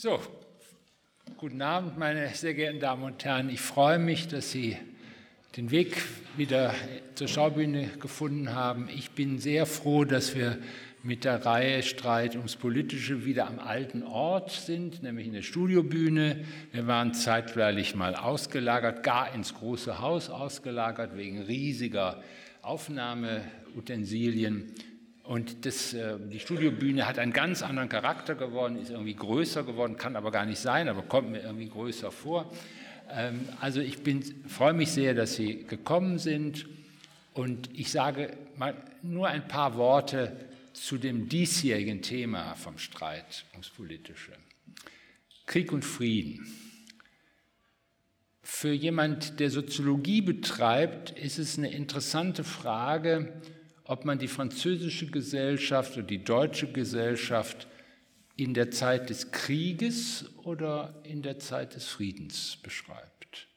So, guten Abend, meine sehr geehrten Damen und Herren. Ich freue mich, dass Sie den Weg wieder zur Schaubühne gefunden haben. Ich bin sehr froh, dass wir mit der Reihe Streit ums Politische wieder am alten Ort sind, nämlich in der Studiobühne. Wir waren zeitweilig mal ausgelagert, gar ins große Haus ausgelagert, wegen riesiger Aufnahmeutensilien. Und das, äh, die Studiobühne hat einen ganz anderen Charakter geworden, ist irgendwie größer geworden, kann aber gar nicht sein, aber kommt mir irgendwie größer vor. Ähm, also ich bin, freue mich sehr, dass Sie gekommen sind und ich sage mal nur ein paar Worte zu dem diesjährigen Thema vom Streit ums Politische. Krieg und Frieden. Für jemand, der Soziologie betreibt, ist es eine interessante Frage, ob man die französische Gesellschaft oder die deutsche Gesellschaft in der Zeit des Krieges oder in der Zeit des Friedens beschreibt.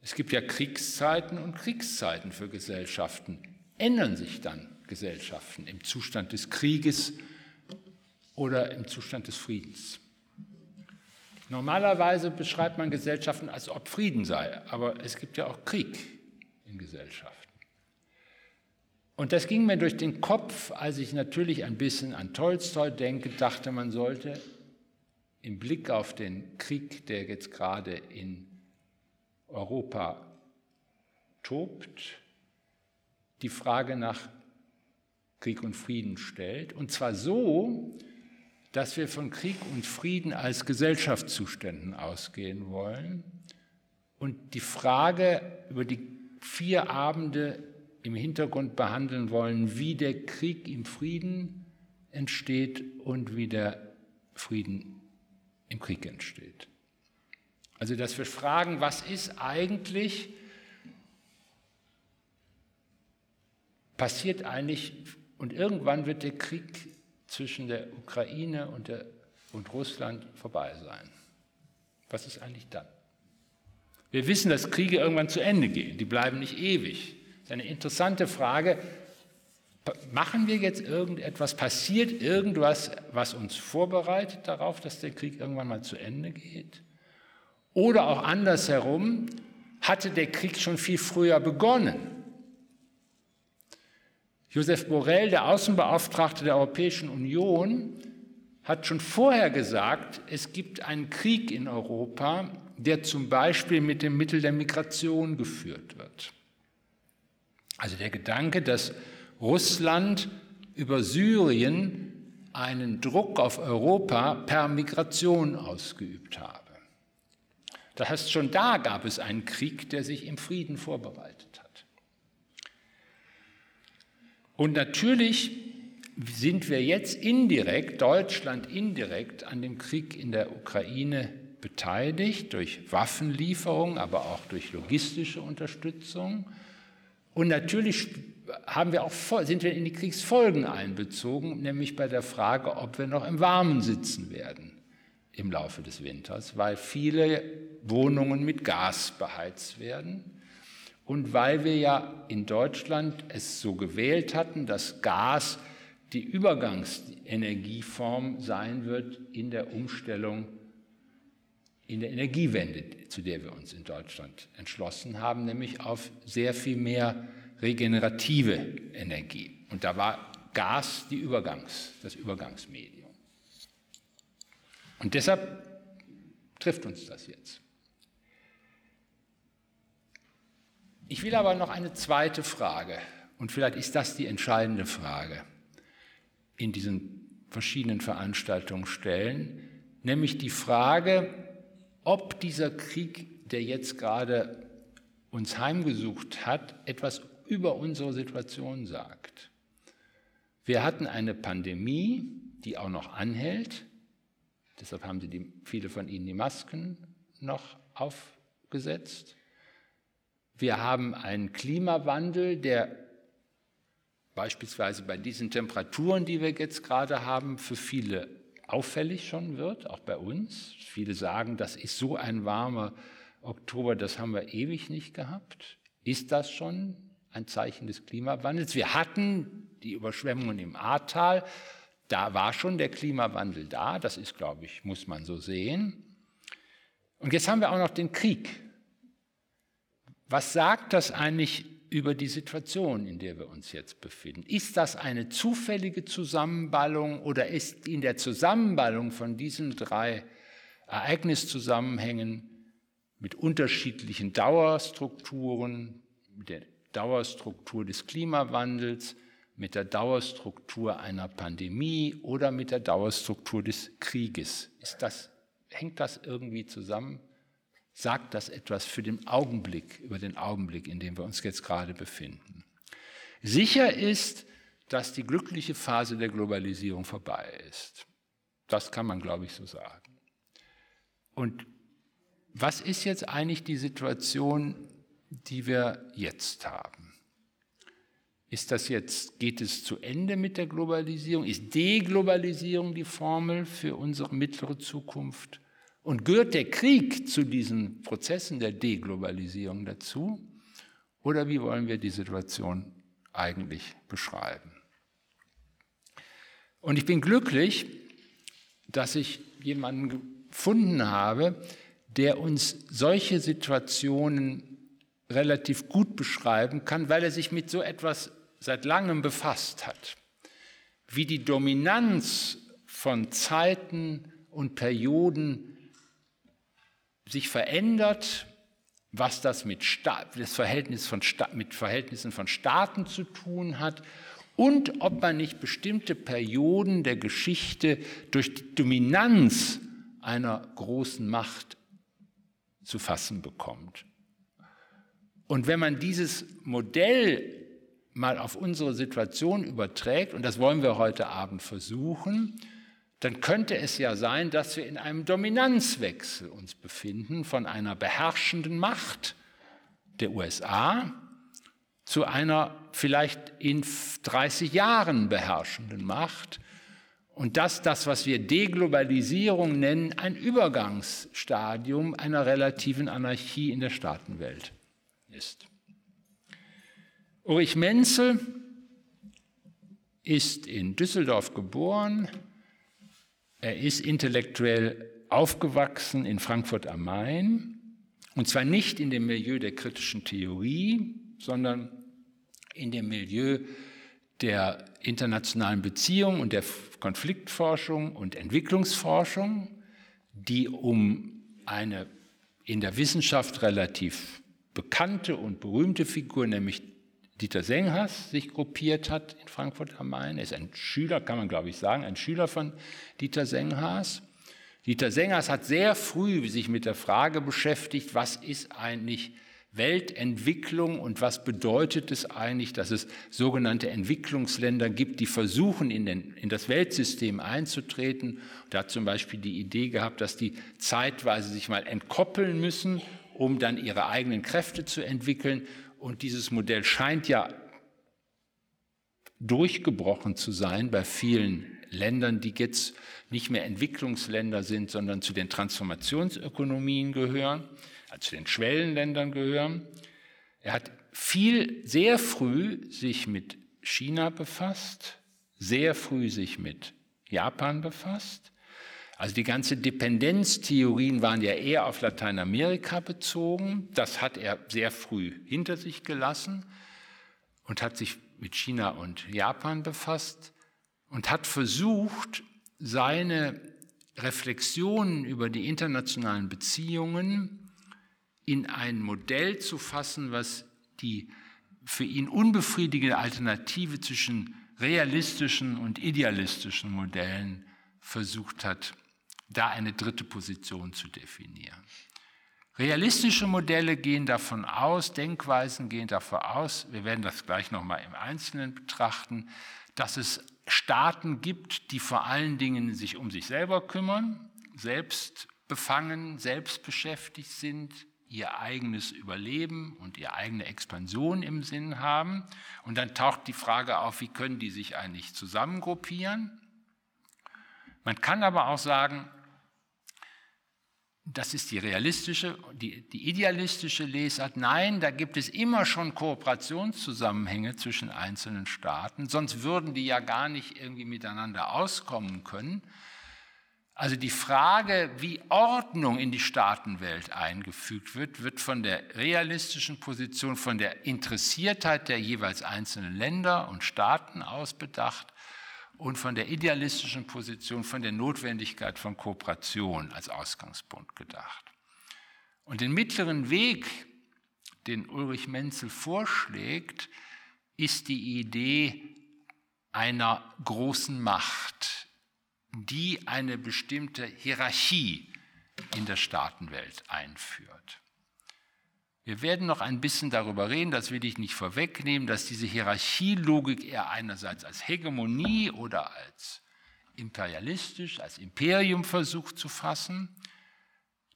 Es gibt ja Kriegszeiten und Kriegszeiten für Gesellschaften. Ändern sich dann Gesellschaften im Zustand des Krieges oder im Zustand des Friedens? Normalerweise beschreibt man Gesellschaften, als ob Frieden sei, aber es gibt ja auch Krieg in Gesellschaften. Und das ging mir durch den Kopf, als ich natürlich ein bisschen an Tolstoi denke, dachte, man sollte im Blick auf den Krieg, der jetzt gerade in Europa tobt, die Frage nach Krieg und Frieden stellt. Und zwar so, dass wir von Krieg und Frieden als Gesellschaftszuständen ausgehen wollen und die Frage über die vier Abende im Hintergrund behandeln wollen, wie der Krieg im Frieden entsteht und wie der Frieden im Krieg entsteht. Also dass wir fragen, was ist eigentlich, passiert eigentlich, und irgendwann wird der Krieg zwischen der Ukraine und, der, und Russland vorbei sein. Was ist eigentlich dann? Wir wissen, dass Kriege irgendwann zu Ende gehen, die bleiben nicht ewig eine interessante Frage. Machen wir jetzt irgendetwas? Passiert irgendwas, was uns vorbereitet darauf, dass der Krieg irgendwann mal zu Ende geht? Oder auch andersherum, hatte der Krieg schon viel früher begonnen? Josef Borrell, der Außenbeauftragte der Europäischen Union, hat schon vorher gesagt, es gibt einen Krieg in Europa, der zum Beispiel mit dem Mittel der Migration geführt wird. Also der Gedanke, dass Russland über Syrien einen Druck auf Europa per Migration ausgeübt habe. Das heißt, schon da gab es einen Krieg, der sich im Frieden vorbereitet hat. Und natürlich sind wir jetzt indirekt, Deutschland indirekt, an dem Krieg in der Ukraine beteiligt, durch Waffenlieferung, aber auch durch logistische Unterstützung. Und natürlich haben wir auch, sind wir in die Kriegsfolgen einbezogen, nämlich bei der Frage, ob wir noch im Warmen sitzen werden im Laufe des Winters, weil viele Wohnungen mit Gas beheizt werden. Und weil wir ja in Deutschland es so gewählt hatten, dass Gas die Übergangsenergieform sein wird in der Umstellung in der Energiewende, zu der wir uns in Deutschland entschlossen haben, nämlich auf sehr viel mehr regenerative Energie. Und da war Gas die Übergangs, das Übergangsmedium. Und deshalb trifft uns das jetzt. Ich will aber noch eine zweite Frage, und vielleicht ist das die entscheidende Frage, in diesen verschiedenen Veranstaltungen stellen, nämlich die Frage, ob dieser Krieg, der jetzt gerade uns heimgesucht hat, etwas über unsere Situation sagt. Wir hatten eine Pandemie, die auch noch anhält. Deshalb haben die, viele von Ihnen die Masken noch aufgesetzt. Wir haben einen Klimawandel, der beispielsweise bei diesen Temperaturen, die wir jetzt gerade haben, für viele auffällig schon wird, auch bei uns. Viele sagen, das ist so ein warmer Oktober, das haben wir ewig nicht gehabt. Ist das schon ein Zeichen des Klimawandels? Wir hatten die Überschwemmungen im Ahrtal. da war schon der Klimawandel da, das ist, glaube ich, muss man so sehen. Und jetzt haben wir auch noch den Krieg. Was sagt das eigentlich über die Situation, in der wir uns jetzt befinden? Ist das eine zufällige Zusammenballung oder ist in der Zusammenballung von diesen drei Ereigniszusammenhängen mit unterschiedlichen Dauerstrukturen, mit der Dauerstruktur des Klimawandels, mit der Dauerstruktur einer Pandemie oder mit der Dauerstruktur des Krieges. Ist das, hängt das irgendwie zusammen? Sagt das etwas für den Augenblick, über den Augenblick, in dem wir uns jetzt gerade befinden? Sicher ist, dass die glückliche Phase der Globalisierung vorbei ist. Das kann man, glaube ich, so sagen. Und was ist jetzt eigentlich die Situation, die wir jetzt haben? Ist das jetzt, geht es zu Ende mit der Globalisierung? Ist Deglobalisierung die Formel für unsere mittlere Zukunft? Und gehört der Krieg zu diesen Prozessen der Deglobalisierung dazu? Oder wie wollen wir die Situation eigentlich beschreiben? Und ich bin glücklich, dass ich jemanden gefunden habe, der uns solche Situationen relativ gut beschreiben kann, weil er sich mit so etwas seit langem befasst hat, wie die Dominanz von Zeiten und Perioden sich verändert, was das mit das Verhältnis von mit Verhältnissen von Staaten zu tun hat und ob man nicht bestimmte Perioden der Geschichte durch die Dominanz einer großen Macht zu fassen bekommt. Und wenn man dieses Modell mal auf unsere Situation überträgt, und das wollen wir heute Abend versuchen, dann könnte es ja sein, dass wir in einem Dominanzwechsel uns befinden von einer beherrschenden Macht der USA zu einer vielleicht in 30 Jahren beherrschenden Macht. Und dass das, was wir Deglobalisierung nennen, ein Übergangsstadium einer relativen Anarchie in der Staatenwelt ist. Ulrich Menzel ist in Düsseldorf geboren. Er ist intellektuell aufgewachsen in Frankfurt am Main. Und zwar nicht in dem Milieu der kritischen Theorie, sondern in dem Milieu der internationalen Beziehungen und der Konfliktforschung und Entwicklungsforschung, die um eine in der Wissenschaft relativ bekannte und berühmte Figur, nämlich Dieter Senghas sich gruppiert hat in Frankfurt am Main. Er ist ein Schüler, kann man glaube ich sagen, ein Schüler von Dieter Senghas. Dieter Senghas hat sehr früh sich mit der Frage beschäftigt, was ist eigentlich Weltentwicklung und was bedeutet es eigentlich, dass es sogenannte Entwicklungsländer gibt, die versuchen, in, den, in das Weltsystem einzutreten. Er hat zum Beispiel die Idee gehabt, dass die zeitweise sich mal entkoppeln müssen, um dann ihre eigenen Kräfte zu entwickeln. Und dieses Modell scheint ja durchgebrochen zu sein bei vielen Ländern, die jetzt nicht mehr Entwicklungsländer sind, sondern zu den Transformationsökonomien gehören, also zu den Schwellenländern gehören. Er hat viel, sehr früh sich mit China befasst, sehr früh sich mit Japan befasst. Also die ganze Dependenztheorien waren ja eher auf Lateinamerika bezogen. Das hat er sehr früh hinter sich gelassen und hat sich mit China und Japan befasst und hat versucht, seine Reflexionen über die internationalen Beziehungen in ein Modell zu fassen, was die für ihn unbefriedigende Alternative zwischen realistischen und idealistischen Modellen versucht hat da eine dritte Position zu definieren. Realistische Modelle gehen davon aus, Denkweisen gehen davon aus, wir werden das gleich nochmal im Einzelnen betrachten, dass es Staaten gibt, die vor allen Dingen sich um sich selber kümmern, selbst befangen, selbst beschäftigt sind, ihr eigenes Überleben und ihre eigene Expansion im Sinn haben. Und dann taucht die Frage auf, wie können die sich eigentlich zusammengruppieren? Man kann aber auch sagen, das ist die realistische, die, die idealistische Lesart. Nein, da gibt es immer schon Kooperationszusammenhänge zwischen einzelnen Staaten, sonst würden die ja gar nicht irgendwie miteinander auskommen können. Also die Frage, wie Ordnung in die Staatenwelt eingefügt wird, wird von der realistischen Position, von der Interessiertheit der jeweils einzelnen Länder und Staaten aus bedacht und von der idealistischen Position, von der Notwendigkeit von Kooperation als Ausgangspunkt gedacht. Und den mittleren Weg, den Ulrich Menzel vorschlägt, ist die Idee einer großen Macht, die eine bestimmte Hierarchie in der Staatenwelt einführt. Wir werden noch ein bisschen darüber reden, das will ich nicht vorwegnehmen, dass diese Hierarchielogik eher einerseits als Hegemonie oder als imperialistisch, als Imperium versucht zu fassen.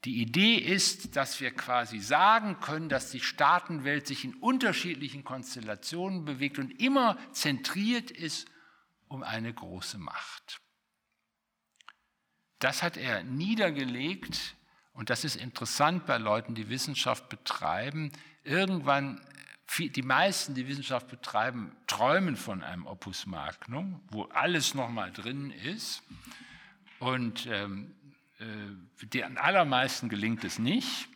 Die Idee ist, dass wir quasi sagen können, dass die Staatenwelt sich in unterschiedlichen Konstellationen bewegt und immer zentriert ist um eine große Macht. Das hat er niedergelegt und das ist interessant bei Leuten, die Wissenschaft betreiben. Irgendwann, die meisten, die Wissenschaft betreiben, träumen von einem Opus Magnum, wo alles nochmal drin ist. Und ähm, äh, den allermeisten gelingt es nicht.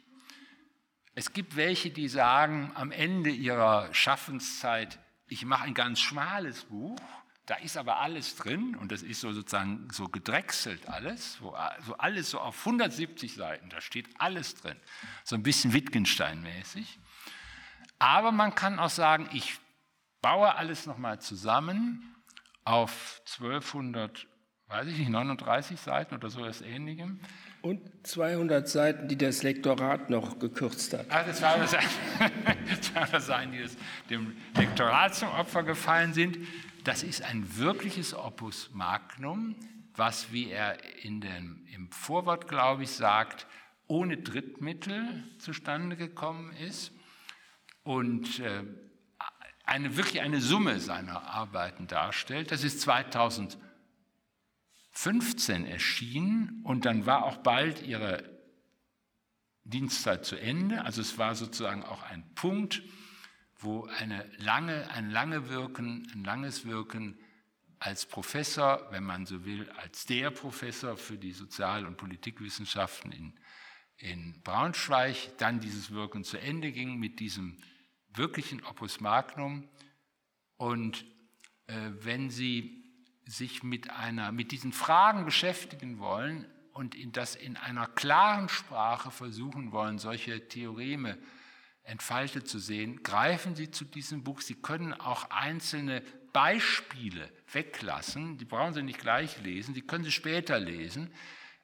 Es gibt welche, die sagen am Ende ihrer Schaffenszeit, ich mache ein ganz schmales Buch da ist aber alles drin und das ist so sozusagen so gedrechselt alles, so alles so auf 170 Seiten, da steht alles drin, so ein bisschen Wittgenstein-mäßig. Aber man kann auch sagen, ich baue alles nochmal zusammen auf 1200, weiß ich nicht, 39 Seiten oder so etwas Ähnlichem. Und 200 Seiten, die das Lektorat noch gekürzt hat. Ach, das 200 Seiten, die dem Lektorat zum Opfer gefallen sind. Das ist ein wirkliches Opus Magnum, was, wie er in dem, im Vorwort, glaube ich, sagt, ohne Drittmittel zustande gekommen ist und äh, eine, wirklich eine Summe seiner Arbeiten darstellt. Das ist 2015 erschienen und dann war auch bald ihre Dienstzeit zu Ende. Also es war sozusagen auch ein Punkt, wo eine lange, ein, lange Wirken, ein langes Wirken als Professor, wenn man so will, als der Professor für die Sozial- und Politikwissenschaften in, in Braunschweig, dann dieses Wirken zu Ende ging mit diesem wirklichen Opus Magnum. Und äh, wenn Sie sich mit, einer, mit diesen Fragen beschäftigen wollen und in das in einer klaren Sprache versuchen wollen, solche Theoreme entfaltet zu sehen, greifen Sie zu diesem Buch. Sie können auch einzelne Beispiele weglassen, die brauchen Sie nicht gleich lesen, die können Sie später lesen.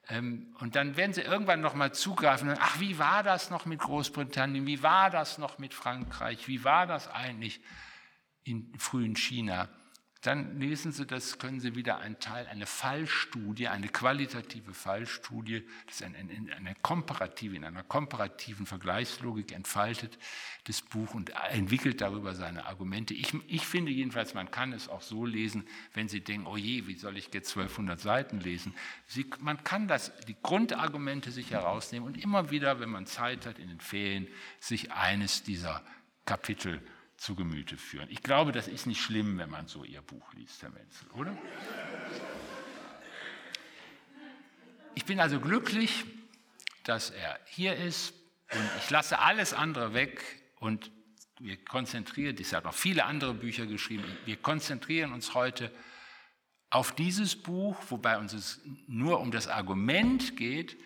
Ähm, und dann werden Sie irgendwann nochmal zugreifen, und, ach, wie war das noch mit Großbritannien, wie war das noch mit Frankreich, wie war das eigentlich in frühen China? Dann lesen Sie das, können Sie wieder einen Teil, eine Fallstudie, eine qualitative Fallstudie, das ist eine, eine komparative, in einer komparativen Vergleichslogik entfaltet, das Buch und entwickelt darüber seine Argumente. Ich, ich finde jedenfalls, man kann es auch so lesen, wenn Sie denken, oh je, wie soll ich jetzt 1200 Seiten lesen? Sie, man kann das, die Grundargumente sich herausnehmen und immer wieder, wenn man Zeit hat in den Ferien, sich eines dieser Kapitel zu Gemüte führen. Ich glaube, das ist nicht schlimm, wenn man so Ihr Buch liest, Herr Menzel, oder? Ich bin also glücklich, dass er hier ist und ich lasse alles andere weg und wir konzentrieren, ich habe noch viele andere Bücher geschrieben, wir konzentrieren uns heute auf dieses Buch, wobei uns es nur um das Argument geht.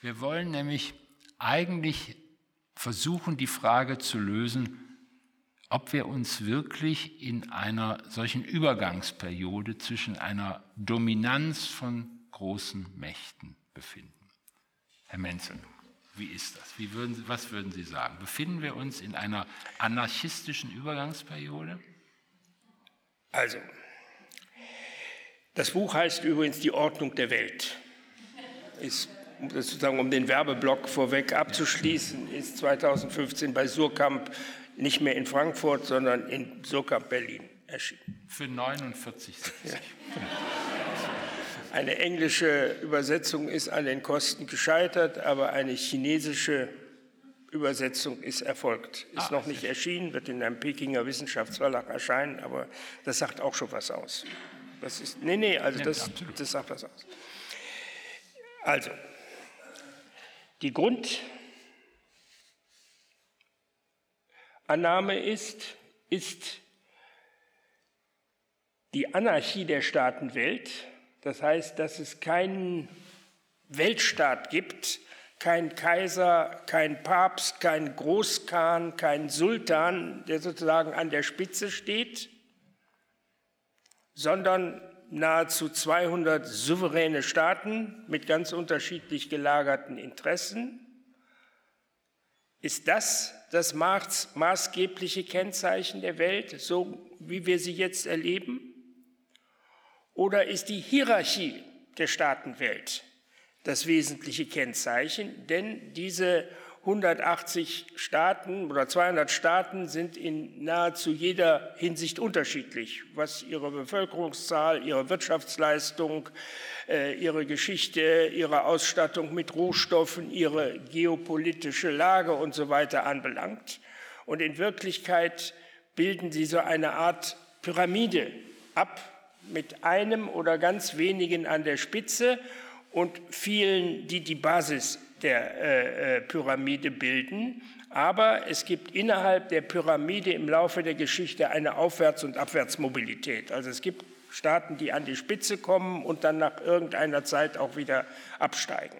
Wir wollen nämlich eigentlich versuchen, die Frage zu lösen, ob wir uns wirklich in einer solchen Übergangsperiode zwischen einer Dominanz von großen Mächten befinden. Herr Menzel, wie ist das? Wie würden Sie, was würden Sie sagen? Befinden wir uns in einer anarchistischen Übergangsperiode? Also, das Buch heißt übrigens Die Ordnung der Welt. Ist sozusagen, um den Werbeblock vorweg abzuschließen, ist 2015 bei Surkamp nicht mehr in Frankfurt, sondern in Surkamp Berlin erschienen. Für 49,70. Ja. Eine englische Übersetzung ist an den Kosten gescheitert, aber eine chinesische Übersetzung ist erfolgt. Ist ah, noch nicht erschienen, wird in einem Pekinger Wissenschaftsverlag erscheinen, aber das sagt auch schon was aus. Das ist, nee, nee, also das, das sagt was aus. Also, die Grundannahme ist, ist die Anarchie der Staatenwelt, das heißt, dass es keinen Weltstaat gibt, kein Kaiser, kein Papst, kein Großkhan, kein Sultan, der sozusagen an der Spitze steht, sondern nahezu 200 souveräne Staaten mit ganz unterschiedlich gelagerten Interessen. Ist das das maßgebliche Kennzeichen der Welt, so wie wir sie jetzt erleben? Oder ist die Hierarchie der Staatenwelt das wesentliche Kennzeichen? Denn diese 180 Staaten oder 200 Staaten sind in nahezu jeder Hinsicht unterschiedlich, was ihre Bevölkerungszahl, ihre Wirtschaftsleistung, äh, ihre Geschichte, ihre Ausstattung mit Rohstoffen, ihre geopolitische Lage und so weiter anbelangt. Und in Wirklichkeit bilden sie so eine Art Pyramide ab mit einem oder ganz wenigen an der Spitze und vielen, die die Basis der äh, äh, Pyramide bilden. Aber es gibt innerhalb der Pyramide im Laufe der Geschichte eine Aufwärts- und Abwärtsmobilität. Also es gibt Staaten, die an die Spitze kommen und dann nach irgendeiner Zeit auch wieder absteigen.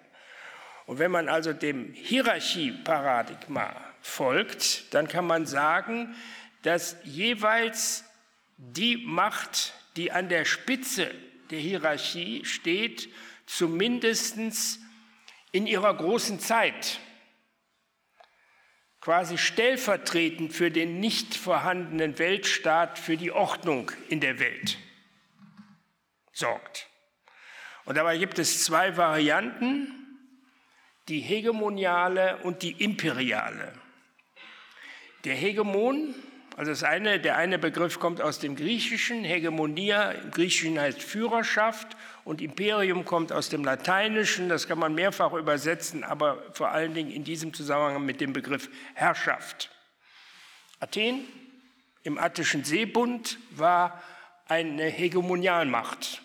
Und wenn man also dem Hierarchieparadigma folgt, dann kann man sagen, dass jeweils die Macht, die an der Spitze der Hierarchie steht, zumindest in ihrer großen Zeit quasi stellvertretend für den nicht vorhandenen Weltstaat, für die Ordnung in der Welt sorgt. Und dabei gibt es zwei Varianten, die hegemoniale und die imperiale. Der Hegemon also das eine, der eine Begriff kommt aus dem Griechischen, Hegemonia im Griechischen heißt Führerschaft und Imperium kommt aus dem Lateinischen, das kann man mehrfach übersetzen, aber vor allen Dingen in diesem Zusammenhang mit dem Begriff Herrschaft. Athen im Attischen Seebund war eine Hegemonialmacht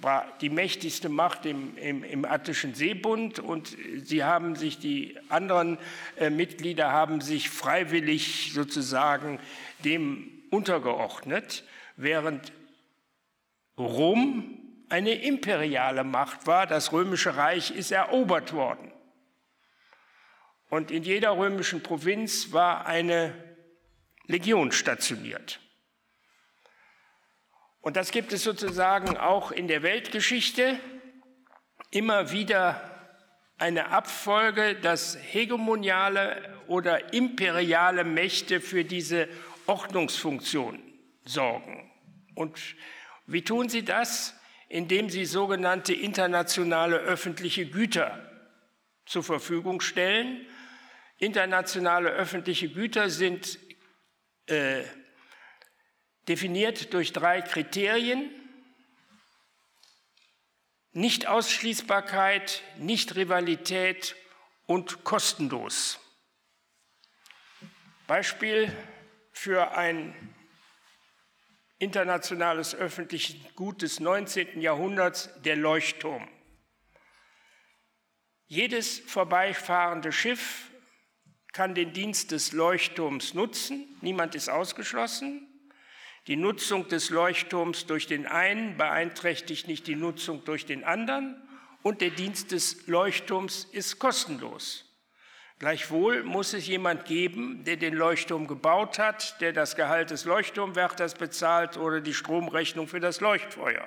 war die mächtigste Macht im, im, im, Attischen Seebund und sie haben sich, die anderen äh, Mitglieder haben sich freiwillig sozusagen dem untergeordnet, während Rom eine imperiale Macht war. Das römische Reich ist erobert worden. Und in jeder römischen Provinz war eine Legion stationiert. Und das gibt es sozusagen auch in der Weltgeschichte immer wieder eine Abfolge, dass hegemoniale oder imperiale Mächte für diese Ordnungsfunktion sorgen. Und wie tun sie das? Indem sie sogenannte internationale öffentliche Güter zur Verfügung stellen. Internationale öffentliche Güter sind äh, definiert durch drei Kriterien. Nicht-Ausschließbarkeit, Nicht-Rivalität und kostenlos. Beispiel für ein internationales öffentliches Gut des 19. Jahrhunderts, der Leuchtturm. Jedes vorbeifahrende Schiff kann den Dienst des Leuchtturms nutzen, niemand ist ausgeschlossen. Die Nutzung des Leuchtturms durch den einen beeinträchtigt nicht die Nutzung durch den anderen und der Dienst des Leuchtturms ist kostenlos. Gleichwohl muss es jemand geben, der den Leuchtturm gebaut hat, der das Gehalt des Leuchtturmwärters bezahlt oder die Stromrechnung für das Leuchtfeuer.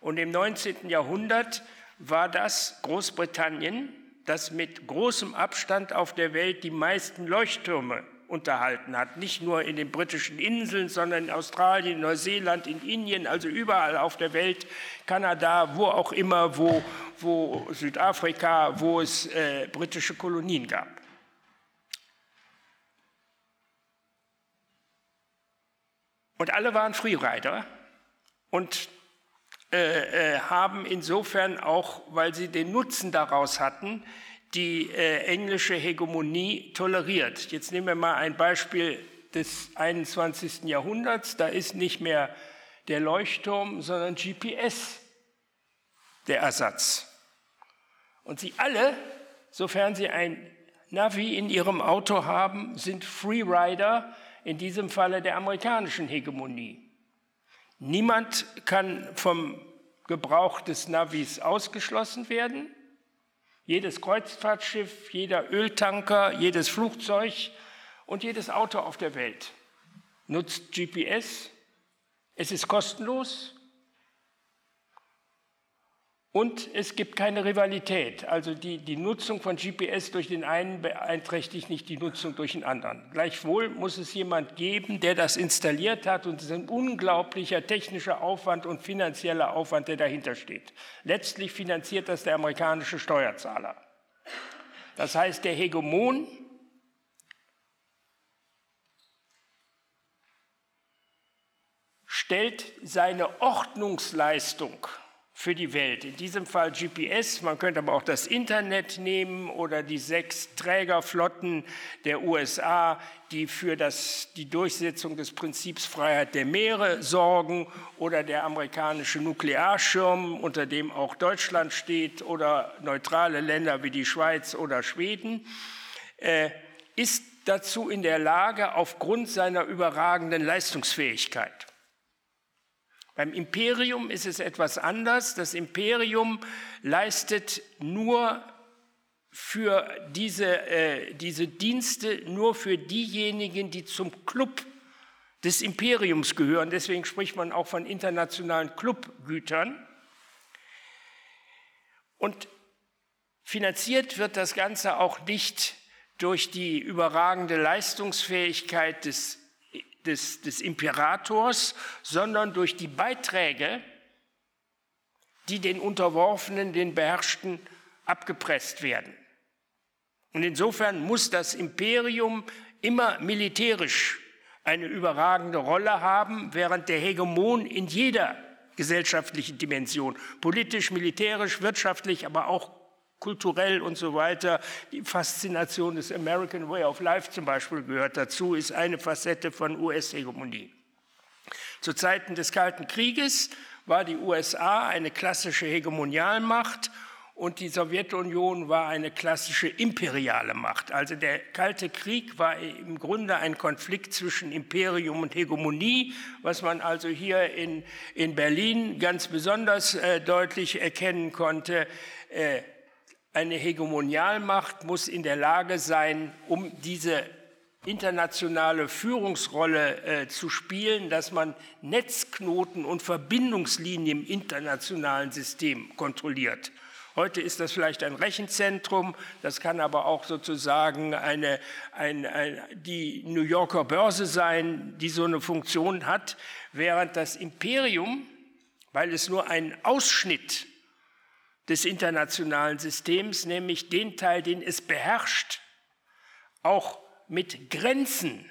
Und im 19. Jahrhundert war das Großbritannien, das mit großem Abstand auf der Welt die meisten Leuchttürme unterhalten hat. Nicht nur in den britischen Inseln, sondern in Australien, Neuseeland, in Indien, also überall auf der Welt, Kanada, wo auch immer, wo, wo Südafrika, wo es äh, britische Kolonien gab. Und alle waren Freerider. Und äh, äh, haben insofern auch, weil sie den Nutzen daraus hatten, die äh, englische Hegemonie toleriert. Jetzt nehmen wir mal ein Beispiel des 21. Jahrhunderts. Da ist nicht mehr der Leuchtturm, sondern GPS der Ersatz. Und Sie alle, sofern Sie ein Navi in Ihrem Auto haben, sind Freerider, in diesem Falle der amerikanischen Hegemonie. Niemand kann vom Gebrauch des Navis ausgeschlossen werden. Jedes Kreuzfahrtschiff, jeder Öltanker, jedes Flugzeug und jedes Auto auf der Welt nutzt GPS. Es ist kostenlos und es gibt keine Rivalität. Also die, die Nutzung von GPS durch den einen beeinträchtigt nicht die Nutzung durch den anderen. Gleichwohl muss es jemand geben, der das installiert hat und es ist ein unglaublicher technischer Aufwand und finanzieller Aufwand, der dahinter steht. Letztlich finanziert das der amerikanische Steuerzahler. Das heißt, der Hegemon stellt seine Ordnungsleistung für die Welt. In diesem Fall GPS, man könnte aber auch das Internet nehmen oder die sechs Trägerflotten der USA, die für das, die Durchsetzung des Prinzips Freiheit der Meere sorgen oder der amerikanische Nuklearschirm, unter dem auch Deutschland steht oder neutrale Länder wie die Schweiz oder Schweden, äh, ist dazu in der Lage aufgrund seiner überragenden Leistungsfähigkeit. Beim Imperium ist es etwas anders. Das Imperium leistet nur für diese, äh, diese Dienste nur für diejenigen, die zum Club des Imperiums gehören. Deswegen spricht man auch von internationalen Clubgütern. Und finanziert wird das Ganze auch nicht durch die überragende Leistungsfähigkeit des des, des Imperators, sondern durch die Beiträge, die den Unterworfenen, den Beherrschten abgepresst werden. Und insofern muss das Imperium immer militärisch eine überragende Rolle haben, während der Hegemon in jeder gesellschaftlichen Dimension, politisch, militärisch, wirtschaftlich, aber auch kulturell und so weiter. Die Faszination des American Way of Life zum Beispiel gehört dazu, ist eine Facette von US-Hegemonie. Zu Zeiten des Kalten Krieges war die USA eine klassische Hegemonialmacht und die Sowjetunion war eine klassische imperiale Macht. Also der Kalte Krieg war im Grunde ein Konflikt zwischen Imperium und Hegemonie, was man also hier in, in Berlin ganz besonders äh, deutlich erkennen konnte. Äh, eine Hegemonialmacht muss in der Lage sein, um diese internationale Führungsrolle äh, zu spielen, dass man Netzknoten und Verbindungslinien im internationalen System kontrolliert. Heute ist das vielleicht ein Rechenzentrum, das kann aber auch sozusagen eine, ein, ein, die New Yorker Börse sein, die so eine Funktion hat, während das Imperium, weil es nur ein Ausschnitt des internationalen Systems, nämlich den Teil, den es beherrscht, auch mit Grenzen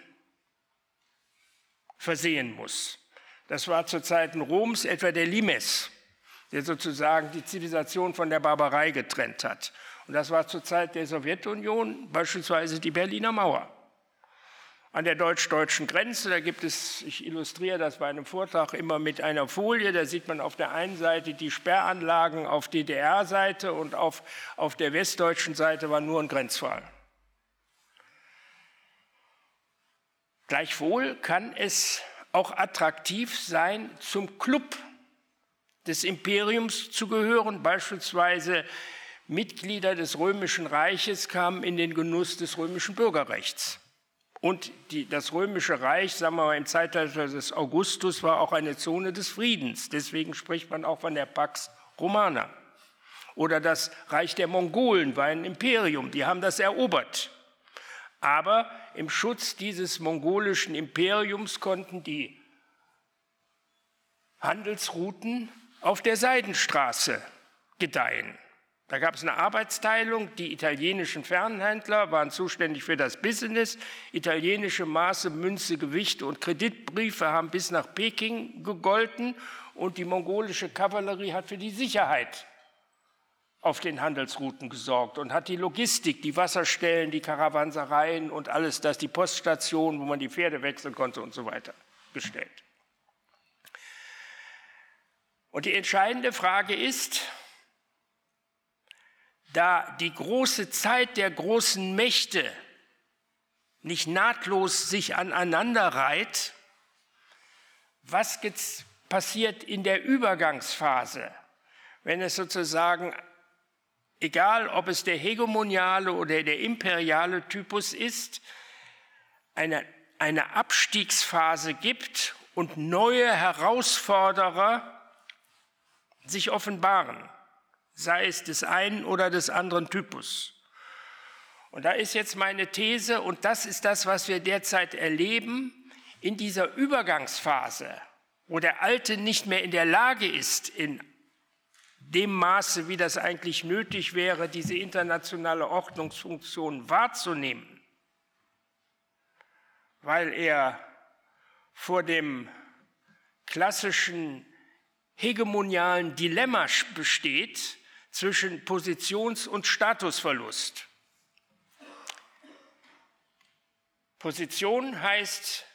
versehen muss. Das war zu Zeiten Roms etwa der Limes, der sozusagen die Zivilisation von der Barbarei getrennt hat. Und das war zur Zeit der Sowjetunion beispielsweise die Berliner Mauer an der deutsch-deutschen Grenze. Da gibt es, ich illustriere das bei einem Vortrag immer mit einer Folie, da sieht man auf der einen Seite die Sperranlagen auf DDR-Seite und auf, auf der westdeutschen Seite war nur ein Grenzfall. Gleichwohl kann es auch attraktiv sein, zum Club des Imperiums zu gehören. Beispielsweise Mitglieder des Römischen Reiches kamen in den Genuss des römischen Bürgerrechts. Und die, das Römische Reich, sagen wir mal im Zeitalter des Augustus, war auch eine Zone des Friedens. Deswegen spricht man auch von der Pax Romana. Oder das Reich der Mongolen war ein Imperium, die haben das erobert. Aber im Schutz dieses mongolischen Imperiums konnten die Handelsrouten auf der Seidenstraße gedeihen. Da gab es eine Arbeitsteilung. Die italienischen Fernhändler waren zuständig für das Business. Italienische Maße, Münze, Gewichte und Kreditbriefe haben bis nach Peking gegolten. und die mongolische Kavallerie hat für die Sicherheit auf den Handelsrouten gesorgt und hat die Logistik, die Wasserstellen, die Karawansereien und alles das, die Poststationen, wo man die Pferde wechseln konnte und so weiter, gestellt. Und die entscheidende Frage ist, da die große Zeit der großen Mächte nicht nahtlos sich aneinander reiht, was passiert in der Übergangsphase, wenn es sozusagen egal ob es der hegemoniale oder der imperiale Typus ist, eine, eine Abstiegsphase gibt und neue Herausforderer sich offenbaren, sei es des einen oder des anderen Typus. Und da ist jetzt meine These, und das ist das, was wir derzeit erleben, in dieser Übergangsphase, wo der Alte nicht mehr in der Lage ist, in dem Maße, wie das eigentlich nötig wäre, diese internationale Ordnungsfunktion wahrzunehmen, weil er vor dem klassischen hegemonialen Dilemma besteht zwischen Positions- und Statusverlust. Position heißt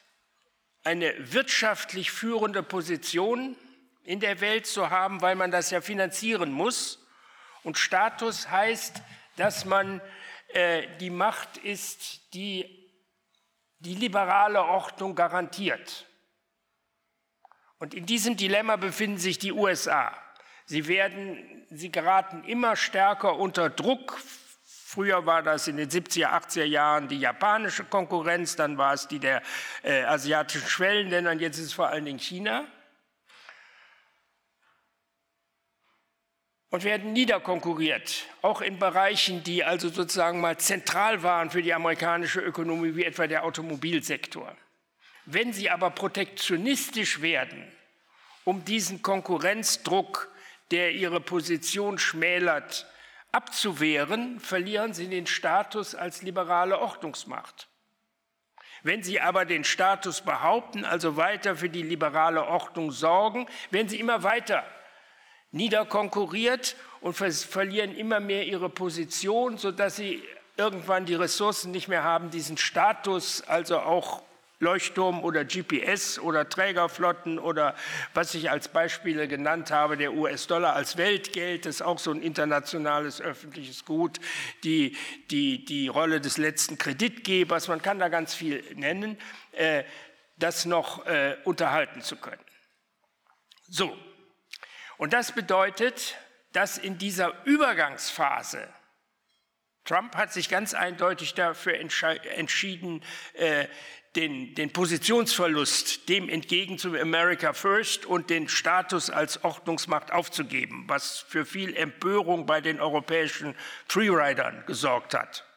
eine wirtschaftlich führende Position in der Welt zu haben, weil man das ja finanzieren muss. Und Status heißt, dass man äh, die Macht ist, die die liberale Ordnung garantiert. Und in diesem Dilemma befinden sich die USA. Sie werden, sie geraten immer stärker unter Druck. Früher war das in den 70er, 80er Jahren die japanische Konkurrenz, dann war es die der äh, asiatischen Schwellenländer und jetzt ist es vor allen Dingen China. und werden niederkonkurriert, auch in Bereichen, die also sozusagen mal zentral waren für die amerikanische Ökonomie, wie etwa der Automobilsektor. Wenn sie aber protektionistisch werden, um diesen Konkurrenzdruck, der ihre Position schmälert, abzuwehren, verlieren sie den Status als liberale Ordnungsmacht. Wenn sie aber den Status behaupten, also weiter für die liberale Ordnung sorgen, werden sie immer weiter niederkonkurriert und verlieren immer mehr ihre Position, sodass sie irgendwann die Ressourcen nicht mehr haben, diesen Status, also auch Leuchtturm oder GPS oder Trägerflotten oder was ich als Beispiele genannt habe, der US-Dollar als Weltgeld, das ist auch so ein internationales öffentliches Gut, die, die, die Rolle des letzten Kreditgebers, man kann da ganz viel nennen, äh, das noch äh, unterhalten zu können. So, und das bedeutet, dass in dieser Übergangsphase, Trump hat sich ganz eindeutig dafür entschieden, äh, den, den, Positionsverlust dem entgegen zu America First und den Status als Ordnungsmacht aufzugeben, was für viel Empörung bei den europäischen Freeridern gesorgt hat.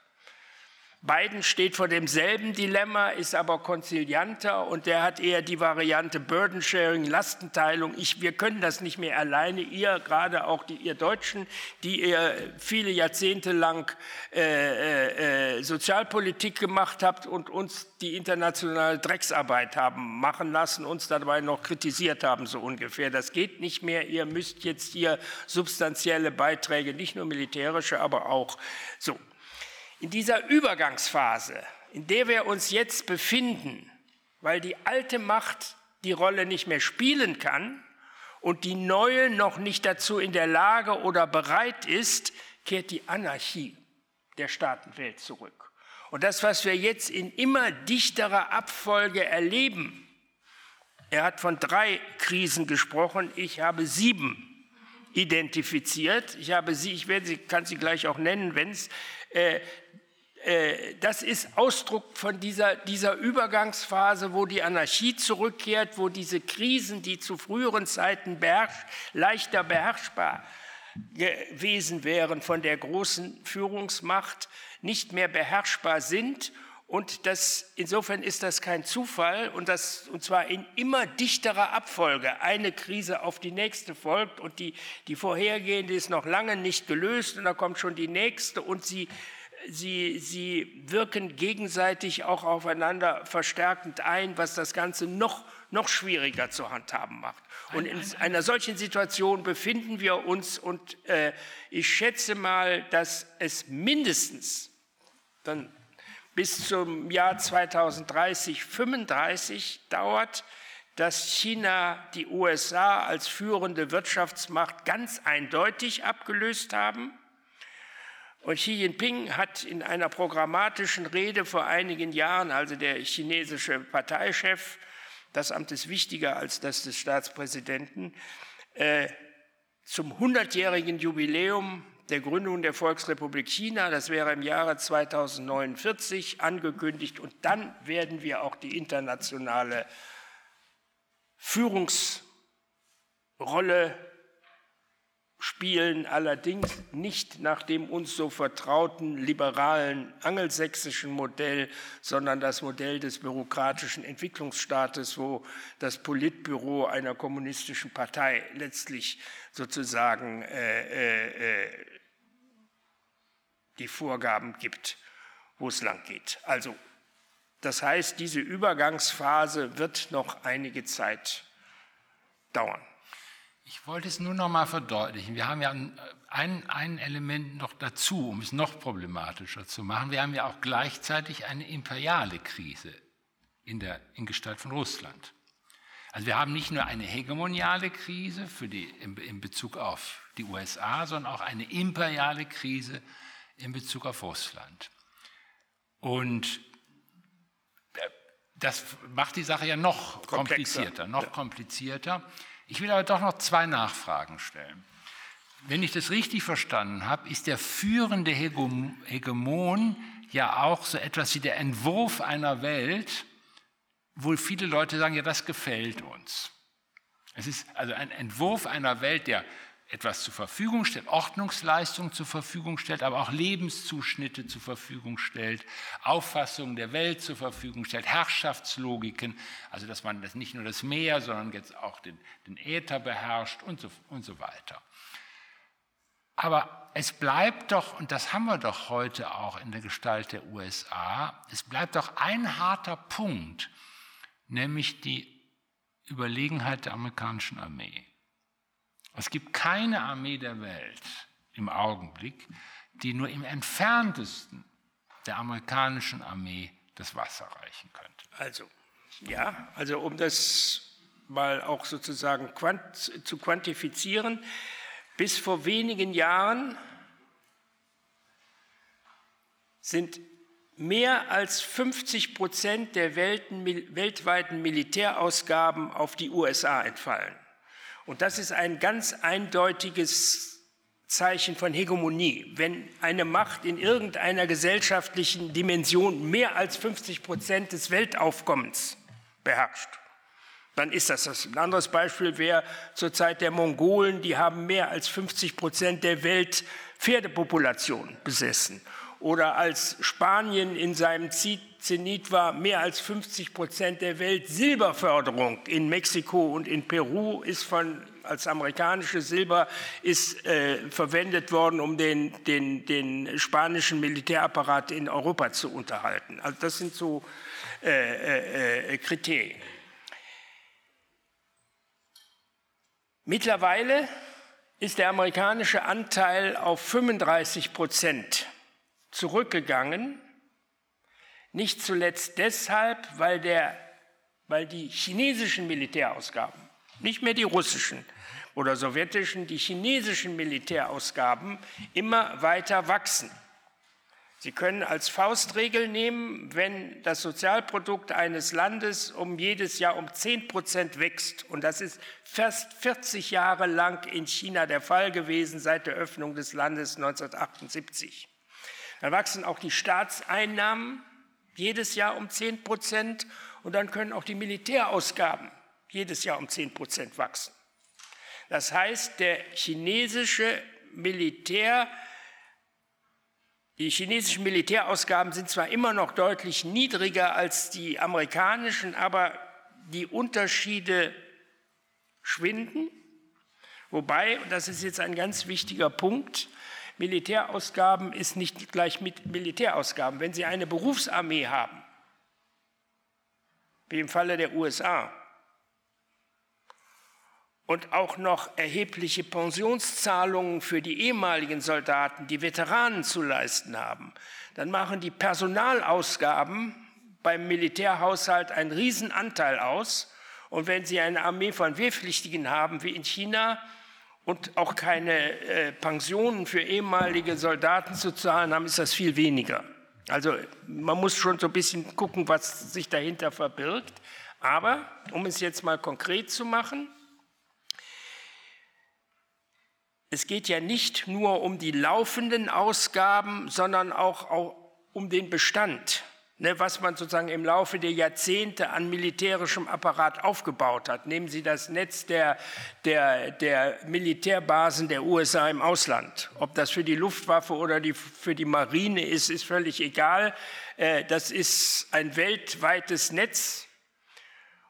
Biden steht vor demselben Dilemma, ist aber konzilianter und der hat eher die Variante Burden Sharing, Lastenteilung. Ich, wir können das nicht mehr alleine. Ihr, gerade auch die, ihr Deutschen, die ihr viele Jahrzehnte lang äh, äh, äh, Sozialpolitik gemacht habt und uns die internationale Drecksarbeit haben machen lassen, uns dabei noch kritisiert haben, so ungefähr. Das geht nicht mehr. Ihr müsst jetzt hier substanzielle Beiträge, nicht nur militärische, aber auch so. In dieser Übergangsphase, in der wir uns jetzt befinden, weil die alte Macht die Rolle nicht mehr spielen kann und die neue noch nicht dazu in der Lage oder bereit ist, kehrt die Anarchie der Staatenwelt zurück. Und das, was wir jetzt in immer dichterer Abfolge erleben, er hat von drei Krisen gesprochen, ich habe sieben identifiziert. Ich habe sie, ich werde sie, kann sie gleich auch nennen, wenn es äh, das ist Ausdruck von dieser, dieser Übergangsphase, wo die Anarchie zurückkehrt, wo diese Krisen, die zu früheren Zeiten beherrsch, leichter beherrschbar gewesen wären von der großen Führungsmacht, nicht mehr beherrschbar sind. Und das, insofern ist das kein Zufall und, das, und zwar in immer dichterer Abfolge. Eine Krise auf die nächste folgt und die, die vorhergehende ist noch lange nicht gelöst und da kommt schon die nächste und sie sie, sie wirken gegenseitig auch aufeinander verstärkend ein, was das Ganze noch, noch schwieriger zu handhaben macht. Und in einer solchen Situation befinden wir uns und äh, ich schätze mal, dass es mindestens dann bis zum Jahr 2030, 35 dauert, dass China die USA als führende Wirtschaftsmacht ganz eindeutig abgelöst haben und Xi Jinping hat in einer programmatischen Rede vor einigen Jahren, also der chinesische Parteichef, das Amt ist wichtiger als das des Staatspräsidenten, äh, zum 100-jährigen Jubiläum der Gründung der Volksrepublik China, das wäre im Jahre 2049 angekündigt, und dann werden wir auch die internationale Führungsrolle spielen allerdings nicht nach dem uns so vertrauten liberalen angelsächsischen Modell, sondern das Modell des bürokratischen Entwicklungsstaates, wo das Politbüro einer kommunistischen Partei letztlich sozusagen äh, äh, äh die Vorgaben gibt, wo es lang geht. Also, das heißt, diese Übergangsphase wird noch einige Zeit dauern. Ich wollte es nur noch mal verdeutlichen. Wir haben ja ein, ein Element noch dazu, um es noch problematischer zu machen. Wir haben ja auch gleichzeitig eine imperiale Krise in, der, in Gestalt von Russland. Also wir haben nicht nur eine hegemoniale Krise für die, in, in Bezug auf die USA, sondern auch eine imperiale Krise in Bezug auf Russland. Und äh, das macht die Sache ja noch komplizierter, noch komplizierter. Ich will aber doch noch zwei Nachfragen stellen. Wenn ich das richtig verstanden habe, ist der führende Hegemon ja auch so etwas wie der Entwurf einer Welt, wo viele Leute sagen, ja, das gefällt uns. Es ist also ein Entwurf einer Welt, der etwas zur Verfügung stellt, Ordnungsleistungen zur Verfügung stellt, aber auch Lebenszuschnitte zur Verfügung stellt, Auffassungen der Welt zur Verfügung stellt, Herrschaftslogiken, also dass man das nicht nur das Meer, sondern jetzt auch den, den Äther beherrscht und so, und so weiter. Aber es bleibt doch, und das haben wir doch heute auch in der Gestalt der USA, es bleibt doch ein harter Punkt, nämlich die Überlegenheit der amerikanischen Armee. Es gibt keine Armee der Welt im Augenblick, die nur im entferntesten der amerikanischen Armee das Wasser reichen könnte. Also, ja, also um das mal auch sozusagen quant zu quantifizieren, bis vor wenigen Jahren sind mehr als 50 Prozent der weltweiten Militärausgaben auf die USA entfallen. Und das ist ein ganz eindeutiges Zeichen von Hegemonie. Wenn eine Macht in irgendeiner gesellschaftlichen Dimension mehr als 50 Prozent des Weltaufkommens beherrscht, dann ist das das. Ein anderes Beispiel wäre zur Zeit der Mongolen, die haben mehr als 50 Prozent der Weltpferdepopulation besessen. Oder als Spanien in seinem Zenit war, mehr als 50 Prozent der Weltsilberförderung in Mexiko und in Peru ist von als amerikanische Silber ist äh, verwendet worden, um den, den, den spanischen Militärapparat in Europa zu unterhalten. Also das sind so äh, äh, äh Kriterien. Mittlerweile ist der amerikanische Anteil auf 35 Prozent zurückgegangen, nicht zuletzt deshalb, weil, der, weil die chinesischen Militärausgaben, nicht mehr die russischen oder sowjetischen, die chinesischen Militärausgaben immer weiter wachsen. Sie können als Faustregel nehmen, wenn das Sozialprodukt eines Landes um jedes Jahr um 10 Prozent wächst, und das ist fast 40 Jahre lang in China der Fall gewesen seit der Öffnung des Landes 1978, dann wachsen auch die Staatseinnahmen jedes Jahr um 10 Prozent und dann können auch die Militärausgaben jedes Jahr um 10 Prozent wachsen. Das heißt, der chinesische Militär die chinesischen Militärausgaben sind zwar immer noch deutlich niedriger als die amerikanischen, aber die Unterschiede schwinden. Wobei, und das ist jetzt ein ganz wichtiger Punkt, Militärausgaben ist nicht gleich mit Militärausgaben. Wenn Sie eine Berufsarmee haben, wie im Falle der USA, und auch noch erhebliche Pensionszahlungen für die ehemaligen Soldaten, die Veteranen zu leisten haben, dann machen die Personalausgaben beim Militärhaushalt einen Riesenanteil aus. Und wenn Sie eine Armee von Wehrpflichtigen haben, wie in China, und auch keine äh, Pensionen für ehemalige Soldaten zu zahlen haben, ist das viel weniger. Also man muss schon so ein bisschen gucken, was sich dahinter verbirgt. Aber um es jetzt mal konkret zu machen, es geht ja nicht nur um die laufenden Ausgaben, sondern auch, auch um den Bestand ne, was man sozusagen im Laufe der Jahrzehnte an militärischem Apparat aufgebaut hat. Nehmen Sie das Netz der, der, der Militärbasen der USA im Ausland. Ob das für die Luftwaffe oder die, für die Marine ist, ist völlig egal. Äh, das ist ein weltweites Netz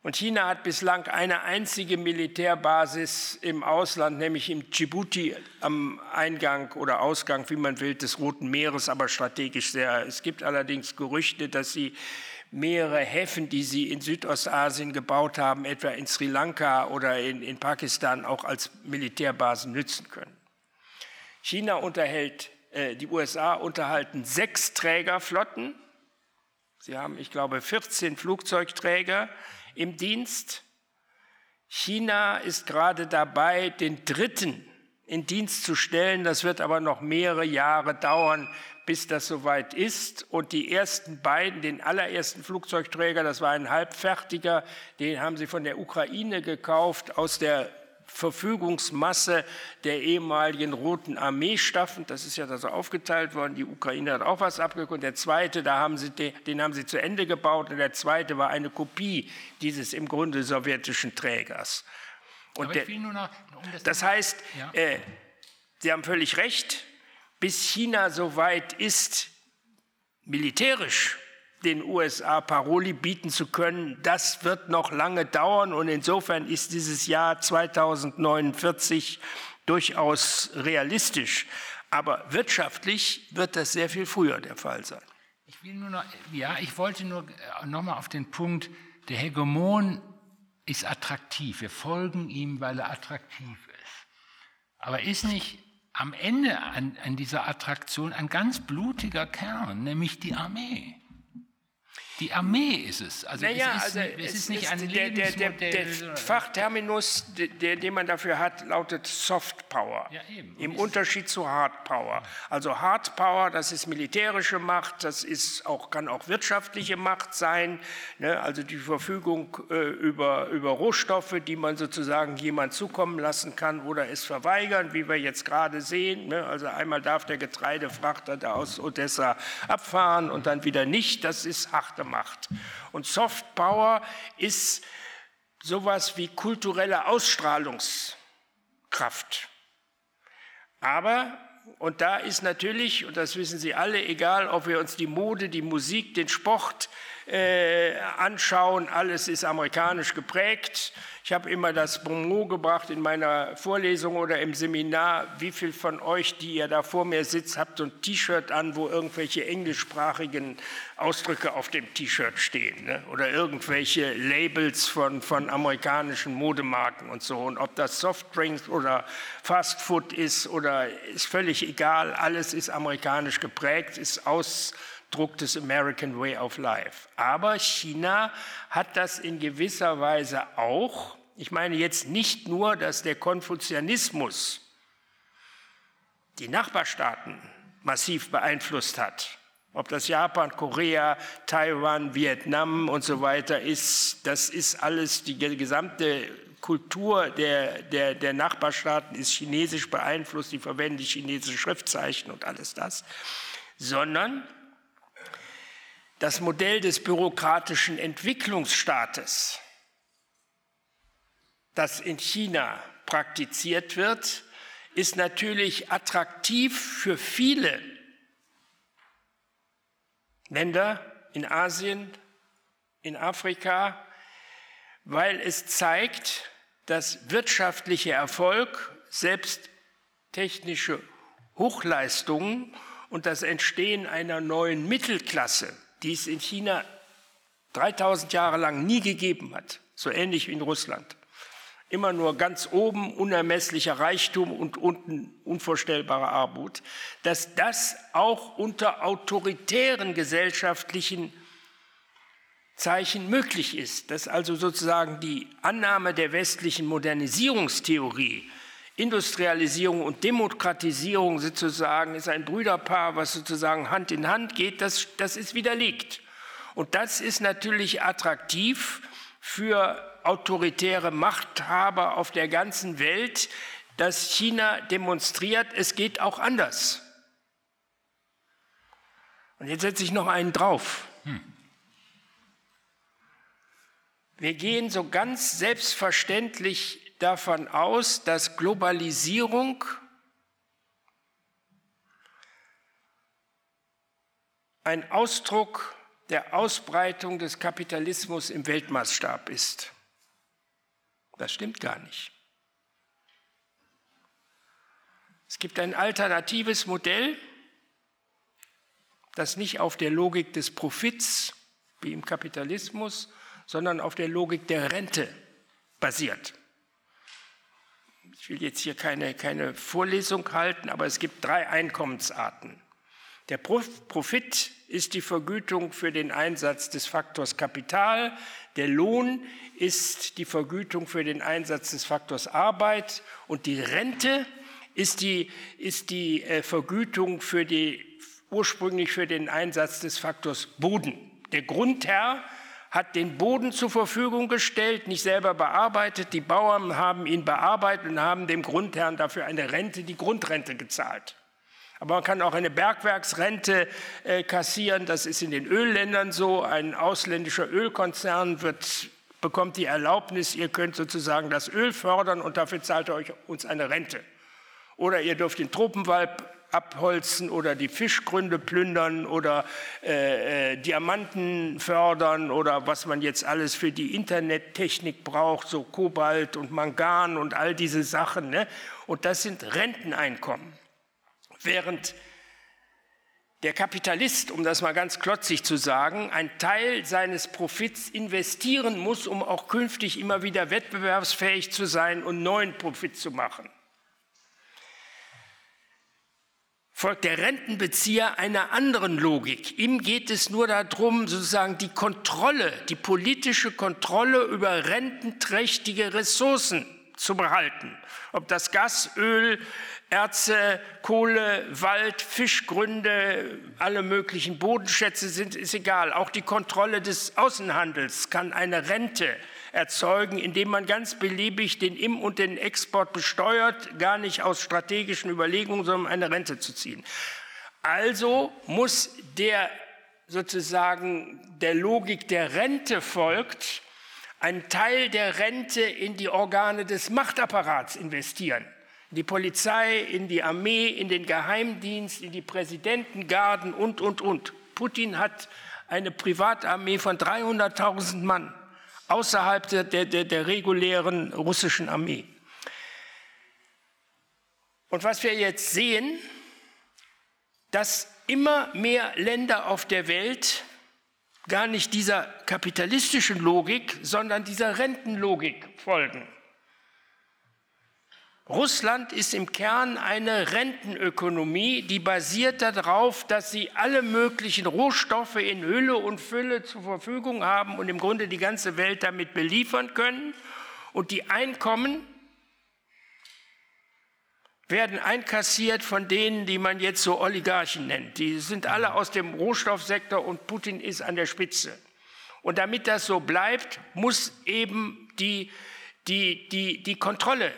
und China hat bislang eine einzige Militärbasis im Ausland, nämlich in Djibouti am Eingang oder Ausgang, wie man will, des Roten Meeres, aber strategisch sehr. Es gibt allerdings Gerüchte, dass sie mehrere Häfen, die sie in Südostasien gebaut haben, etwa in Sri Lanka oder in, in Pakistan, auch als Militärbasen nützen können. China unterhält, äh, die USA unterhalten sechs Trägerflotten. Sie haben, ich glaube, 14 Flugzeugträger im Dienst. China ist gerade dabei, den dritten in Dienst zu stellen. Das wird aber noch mehrere Jahre dauern, bis das soweit ist. Und die ersten beiden, den allerersten Flugzeugträger, das war ein halbfertiger, den haben sie von der Ukraine gekauft aus der Verfügungsmasse der ehemaligen Roten Armeestaffen. Das ist ja da so aufgeteilt worden. Die Ukraine hat auch was abgekommen. Der zweite, da haben sie, den haben sie zu Ende gebaut. Und der zweite war eine Kopie dieses im Grunde sowjetischen Trägers. Und der, noch, um das, das, heißt, ja. äh, Sie haben völlig recht, bis China so weit ist, militärisch den USA Paroli bieten zu können, das wird noch lange dauern und insofern ist dieses Jahr 2049 durchaus realistisch. Aber wirtschaftlich wird das sehr viel früher der Fall sein. Ich will nur noch, ja, ich wollte nur äh, noch mal auf den Punkt, der Hegemon ist attraktiv. Wir folgen ihm, weil er attraktiv ist. Aber ist nicht am Ende an, an dieser Attraktion ein ganz blutiger Kern, nämlich die Armee? Die Armee ist es. Also naja, es ist, also es ist nicht ein der, der, der, der Fachterminus, den man dafür hat, lautet Soft Power. Ja, Im Unterschied zu Hard Power. Also Hard Power, das ist militärische Macht, das ist auch, kann auch wirtschaftliche Macht sein. Ne? Also die Verfügung äh, über, über Rohstoffe, die man sozusagen jemand zukommen lassen kann oder es verweigern, wie wir jetzt gerade sehen. Ne? Also einmal darf der Getreidefrachter da aus Odessa abfahren und dann wieder nicht. Das ist harte macht. Und Soft Power ist sowas wie kulturelle Ausstrahlungskraft. Aber, und da ist natürlich, und das wissen Sie alle, egal ob wir uns die Mode, die Musik, den Sport äh, anschauen, alles ist amerikanisch geprägt. Ich habe immer das Bonmot gebracht in meiner Vorlesung oder im Seminar. Wie viel von euch, die ihr da vor mir sitzt, habt so ein T-Shirt an, wo irgendwelche englischsprachigen Ausdrücke auf dem T-Shirt stehen? Ne? Oder irgendwelche Labels von, von amerikanischen Modemarken und so. Und ob das Softdrinks oder Fastfood ist oder ist völlig egal. Alles ist amerikanisch geprägt, ist aus Druck des American Way of Life. Aber China hat das in gewisser Weise auch. Ich meine jetzt nicht nur, dass der Konfuzianismus die Nachbarstaaten massiv beeinflusst hat. Ob das Japan, Korea, Taiwan, Vietnam und so weiter ist, das ist alles, die gesamte Kultur der, der, der Nachbarstaaten ist chinesisch beeinflusst, die verwenden chinesische Schriftzeichen und alles das, sondern das Modell des bürokratischen Entwicklungsstaates, das in China praktiziert wird, ist natürlich attraktiv für viele Länder in Asien, in Afrika, weil es zeigt, dass wirtschaftlicher Erfolg, selbst technische Hochleistungen und das Entstehen einer neuen Mittelklasse, die es in China 3000 Jahre lang nie gegeben hat, so ähnlich wie in Russland. Immer nur ganz oben unermesslicher Reichtum und unten unvorstellbare Armut, dass das auch unter autoritären gesellschaftlichen Zeichen möglich ist, dass also sozusagen die Annahme der westlichen Modernisierungstheorie, Industrialisierung und Demokratisierung sozusagen ist ein Brüderpaar, was sozusagen Hand in Hand geht, das, das ist widerlegt. Und das ist natürlich attraktiv für autoritäre Machthaber auf der ganzen Welt, dass China demonstriert, es geht auch anders. Und jetzt setze ich noch einen drauf. Hm. Wir gehen so ganz selbstverständlich davon aus, dass Globalisierung ein Ausdruck der Ausbreitung des Kapitalismus im Weltmaßstab ist. Das stimmt gar nicht. Es gibt ein alternatives Modell, das nicht auf der Logik des Profits wie im Kapitalismus, sondern auf der Logik der Rente basiert. Ich will jetzt hier keine, keine Vorlesung halten, aber es gibt drei Einkommensarten. Der Profit ist die Vergütung für den Einsatz des Faktors Kapital, der Lohn ist die Vergütung für den Einsatz des Faktors Arbeit und die Rente ist die, ist die äh, Vergütung für die, ursprünglich für den Einsatz des Faktors Boden. Der Grundherr hat den Boden zur Verfügung gestellt, nicht selber bearbeitet. Die Bauern haben ihn bearbeitet und haben dem Grundherrn dafür eine Rente, die Grundrente gezahlt. Aber man kann auch eine Bergwerksrente äh, kassieren. Das ist in den Ölländern so. Ein ausländischer Ölkonzern wird, bekommt die Erlaubnis, ihr könnt sozusagen das Öl fördern und dafür zahlt ihr euch uns eine Rente. Oder ihr dürft den Tropenwald abholzen oder die Fischgründe plündern oder äh, äh, Diamanten fördern oder was man jetzt alles für die Internettechnik braucht, so Kobalt und Mangan und all diese Sachen. Ne? Und das sind Renteneinkommen. Während der Kapitalist, um das mal ganz klotzig zu sagen, einen Teil seines Profits investieren muss, um auch künftig immer wieder wettbewerbsfähig zu sein und neuen Profit zu machen folgt der Rentenbezieher einer anderen Logik. Ihm geht es nur darum, sozusagen die Kontrolle, die politische Kontrolle über rententrächtige Ressourcen zu behalten. Ob das Gas, Öl, Erze, Kohle, Wald, Fischgründe, alle möglichen Bodenschätze sind, ist egal. Auch die Kontrolle des Außenhandels kann eine Rente erzeugen, indem man ganz beliebig den Im- und den Export besteuert, gar nicht aus strategischen Überlegungen, sondern eine Rente zu ziehen. Also muss der sozusagen der Logik der Rente folgt, ein Teil der Rente in die Organe des Machtapparats investieren. In die Polizei, in die Armee, in den Geheimdienst, in die Präsidentengarden und, und, und. Putin hat eine Privatarmee von 300.000 Mann außerhalb der, der, der regulären russischen Armee. Und was wir jetzt sehen, dass immer mehr Länder auf der Welt gar nicht dieser kapitalistischen Logik, sondern dieser Rentenlogik folgen. Russland ist im Kern eine Rentenökonomie, die basiert darauf, dass sie alle möglichen Rohstoffe in Hülle und Fülle zur Verfügung haben und im Grunde die ganze Welt damit beliefern können. Und die Einkommen werden einkassiert von denen, die man jetzt so Oligarchen nennt. Die sind alle aus dem Rohstoffsektor und Putin ist an der Spitze. Und damit das so bleibt, muss eben die, die, die, die Kontrolle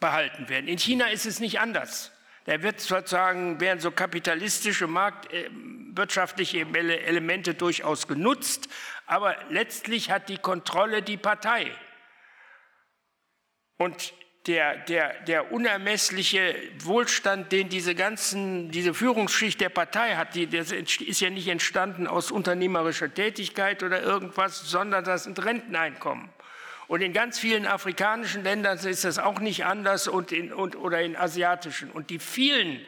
behalten werden. In China ist es nicht anders. Da wird sozusagen, werden so kapitalistische marktwirtschaftliche äh, Elemente durchaus genutzt, aber letztlich hat die Kontrolle die Partei. Und der, der, der unermessliche Wohlstand, den diese ganzen, diese Führungsschicht der Partei hat, die, das ist ja nicht entstanden aus unternehmerischer Tätigkeit oder irgendwas, sondern das sind Renteneinkommen. Und in ganz vielen afrikanischen Ländern ist das auch nicht anders und in, und, oder in asiatischen. Und die vielen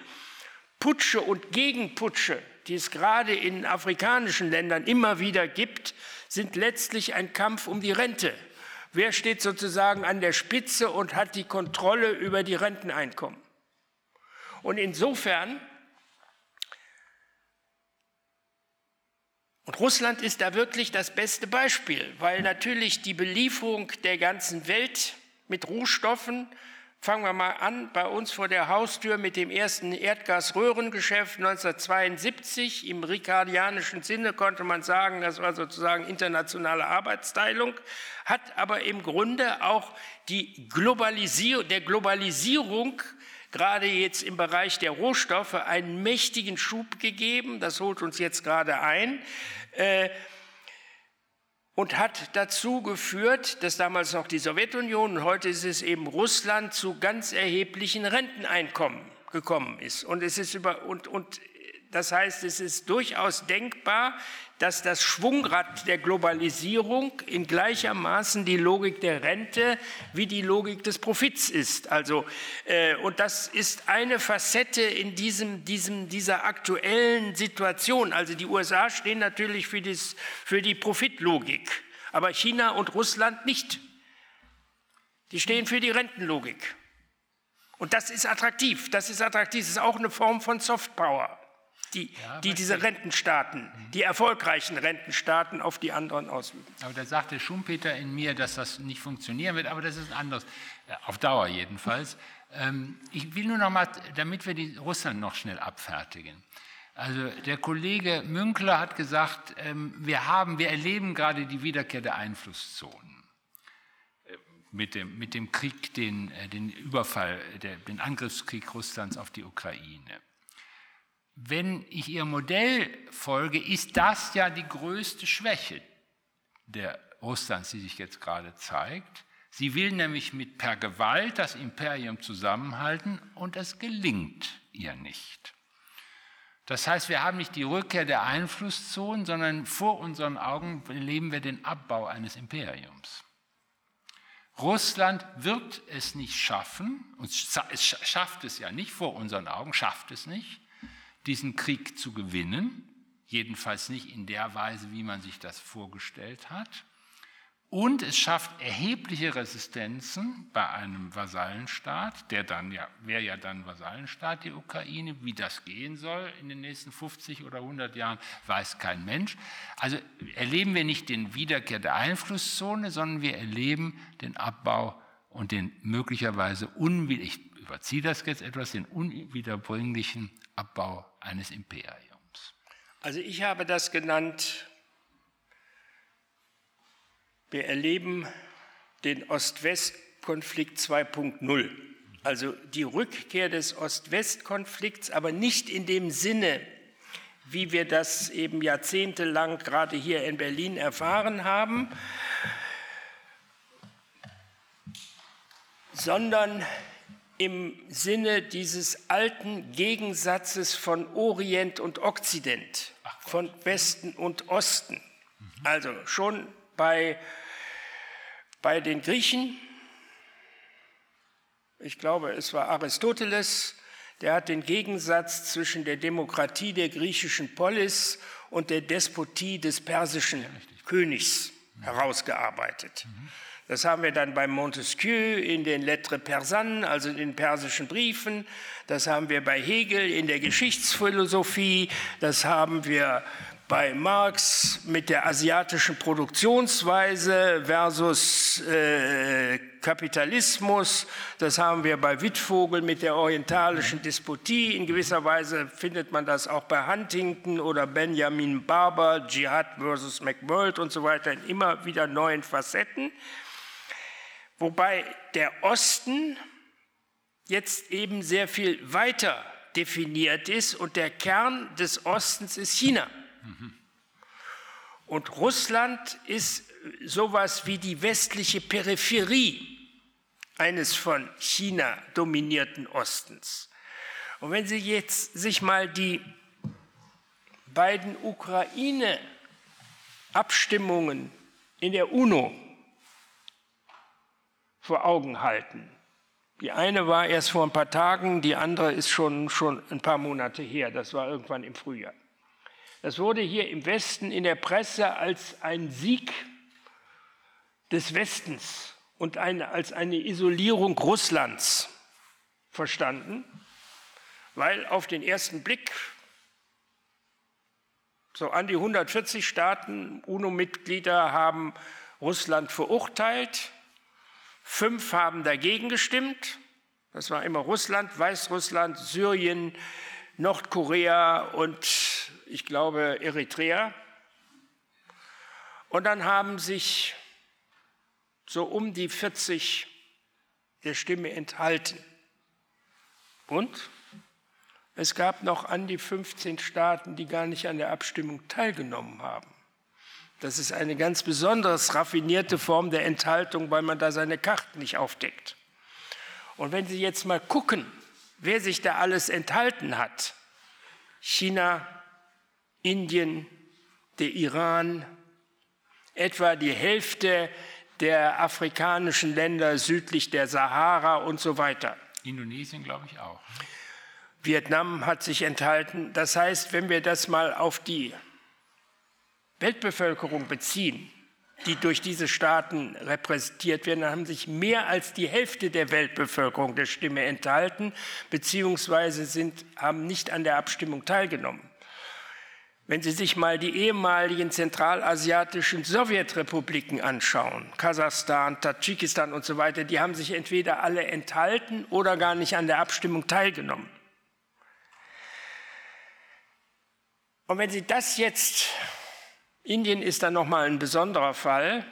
Putsche und Gegenputsche, die es gerade in afrikanischen Ländern immer wieder gibt, sind letztlich ein Kampf um die Rente. Wer steht sozusagen an der Spitze und hat die Kontrolle über die Renteneinkommen? Und insofern, und Russland ist da wirklich das beste Beispiel, weil natürlich die Belieferung der ganzen Welt mit Rohstoffen Fangen wir mal an, bei uns vor der Haustür mit dem ersten Erdgasröhrengeschäft 1972. Im ricardianischen Sinne konnte man sagen, das war sozusagen internationale Arbeitsteilung, hat aber im Grunde auch die Globalisierung, der Globalisierung gerade jetzt im Bereich der Rohstoffe einen mächtigen Schub gegeben. Das holt uns jetzt gerade ein. Äh, und hat dazu geführt, dass damals noch die Sowjetunion und heute ist es eben Russland zu ganz erheblichen Renteneinkommen gekommen ist. Und es ist über, und, und das heißt, es ist durchaus denkbar, dass das Schwungrad der Globalisierung in gleichermaßen die Logik der Rente wie die Logik des Profits ist. Also, äh, und das ist eine Facette in diesem, diesem, dieser aktuellen Situation. Also die USA stehen natürlich für, das, für die Profitlogik, aber China und Russland nicht. Die stehen für die Rentenlogik. Und das ist attraktiv. Das ist attraktiv. Das ist auch eine Form von Softpower die, ja, die diese Rentenstaaten, mhm. die erfolgreichen Rentenstaaten auf die anderen ausüben. Aber da sagte Schumpeter in mir, dass das nicht funktionieren wird, aber das ist anders, äh, auf Dauer jedenfalls. Ähm, ich will nur noch mal, damit wir die Russland noch schnell abfertigen. Also der Kollege Münkler hat gesagt, ähm, wir haben, wir erleben gerade die Wiederkehr der Einflusszonen äh, mit dem, mit dem Krieg, den, äh, den Überfall, der, den Angriffskrieg Russlands auf die Ukraine wenn ich Ihr Modell folge, ist das ja die größte Schwäche der Russlands, die sich jetzt gerade zeigt. Sie will nämlich mit per Gewalt das Imperium zusammenhalten und es gelingt ihr nicht. Das heißt, wir haben nicht die Rückkehr der Einflusszonen, sondern vor unseren Augen erleben wir den Abbau eines Imperiums. Russland wird es nicht schaffen, und es schafft es ja nicht vor unseren Augen, schafft es nicht, diesen Krieg zu gewinnen, jedenfalls nicht in der Weise, wie man sich das vorgestellt hat. Und es schafft erhebliche Resistenzen bei einem Vasallenstaat, der dann ja, wäre ja dann Vasallenstaat, die Ukraine. Wie das gehen soll in den nächsten 50 oder 100 Jahren, weiß kein Mensch. Also erleben wir nicht den Wiederkehr der Einflusszone, sondern wir erleben den Abbau und den möglicherweise, unwill ich überziehe das jetzt etwas, den unwiederbringlichen Abbau eines Imperiums. Also ich habe das genannt, wir erleben den Ost-West-Konflikt 2.0. Also die Rückkehr des Ost-West-Konflikts, aber nicht in dem Sinne, wie wir das eben jahrzehntelang gerade hier in Berlin erfahren haben, sondern im Sinne dieses alten Gegensatzes von Orient und Okzident, von Westen und Osten. Also schon bei, bei den Griechen, ich glaube, es war Aristoteles, der hat den Gegensatz zwischen der Demokratie der griechischen Polis und der Despotie des persischen Königs herausgearbeitet. Mhm. Das haben wir dann bei Montesquieu in den Lettres Persanes, also in den persischen Briefen. Das haben wir bei Hegel in der Geschichtsphilosophie. Das haben wir bei Marx mit der asiatischen Produktionsweise versus äh, Kapitalismus. Das haben wir bei Wittvogel mit der orientalischen Despotie. In gewisser Weise findet man das auch bei Huntington oder Benjamin Barber, Dschihad versus McWorld und so weiter in immer wieder neuen Facetten wobei der Osten jetzt eben sehr viel weiter definiert ist und der Kern des Ostens ist China. Und Russland ist sowas wie die westliche Peripherie eines von China dominierten Ostens. Und wenn Sie jetzt sich mal die beiden Ukraine-Abstimmungen in der UNO vor Augen halten. Die eine war erst vor ein paar Tagen, die andere ist schon, schon ein paar Monate her. Das war irgendwann im Frühjahr. Das wurde hier im Westen in der Presse als ein Sieg des Westens und eine, als eine Isolierung Russlands verstanden, weil auf den ersten Blick so an die 140 Staaten, UNO-Mitglieder haben Russland verurteilt, fünf haben dagegen gestimmt, das war immer Russland, Weißrussland, Syrien, Nordkorea und ich glaube Eritrea. Und dann haben sich so um die 40 der Stimme enthalten. Und es gab noch an die 15 Staaten, die gar nicht an der Abstimmung teilgenommen haben. Das ist eine ganz besonders raffinierte Form der Enthaltung, weil man da seine Karten nicht aufdeckt. Und wenn Sie jetzt mal gucken, wer sich da alles enthalten hat, China, Indien, der Iran, etwa die Hälfte der afrikanischen Länder südlich der Sahara und so weiter. Indonesien, glaube ich, auch. Vietnam hat sich enthalten. Das heißt, wenn wir das mal auf die Weltbevölkerung beziehen, die durch diese Staaten repräsentiert werden, dann haben sich mehr als die Hälfte der Weltbevölkerung der Stimme enthalten, beziehungsweise sind, haben nicht an der Abstimmung teilgenommen. Wenn Sie sich mal die ehemaligen zentralasiatischen Sowjetrepubliken anschauen, Kasachstan, Tadschikistan und so weiter, die haben sich entweder alle enthalten oder gar nicht an der Abstimmung teilgenommen. Und wenn Sie das jetzt, Indien ist dann nochmal ein besonderer Fall,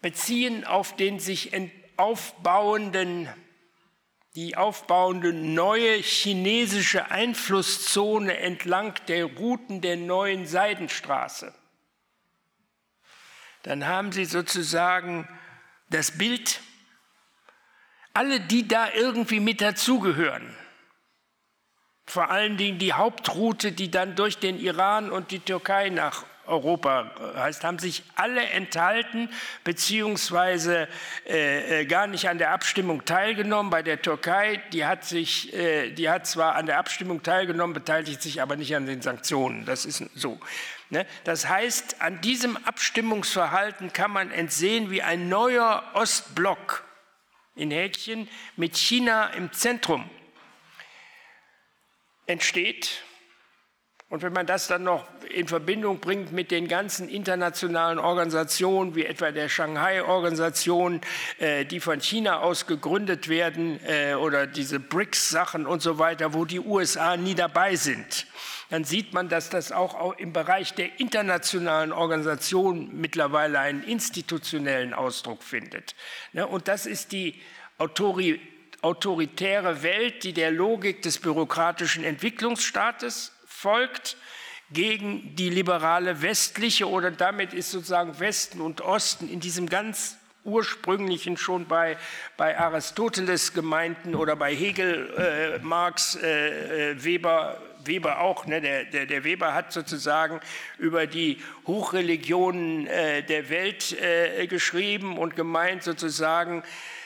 beziehen auf den sich aufbauenden, die aufbauende neue chinesische Einflusszone entlang der Routen der neuen Seidenstraße, dann haben Sie sozusagen das Bild, alle, die da irgendwie mit dazugehören, vor allen Dingen die Hauptroute, die dann durch den Iran und die Türkei nach Europa heißt, haben sich alle enthalten beziehungsweise äh, äh, gar nicht an der Abstimmung teilgenommen. Bei der Türkei, die hat, sich, äh, die hat zwar an der Abstimmung teilgenommen, beteiligt sich aber nicht an den Sanktionen. Das ist so. Ne? Das heißt, an diesem Abstimmungsverhalten kann man entsehen, wie ein neuer Ostblock in Häkchen mit China im Zentrum entsteht. Und wenn man das dann noch in Verbindung bringt mit den ganzen internationalen Organisationen, wie etwa der Shanghai-Organisation, äh, die von China aus gegründet werden, äh, oder diese BRICS-Sachen und so weiter, wo die USA nie dabei sind, dann sieht man, dass das auch im Bereich der internationalen Organisationen mittlerweile einen institutionellen Ausdruck findet. Ne, und das ist die Autorität autoritäre Welt, die der Logik des bürokratischen Entwicklungsstaates folgt, gegen die liberale westliche oder damit ist sozusagen Westen und Osten in diesem ganz ursprünglichen schon bei, bei Aristoteles gemeinten oder bei Hegel, äh, Marx, äh, äh Weber, Weber auch. Ne? Der, der, der, Weber hat sozusagen über die Hochreligionen äh, der Welt äh, geschrieben und gemeint sozusagen,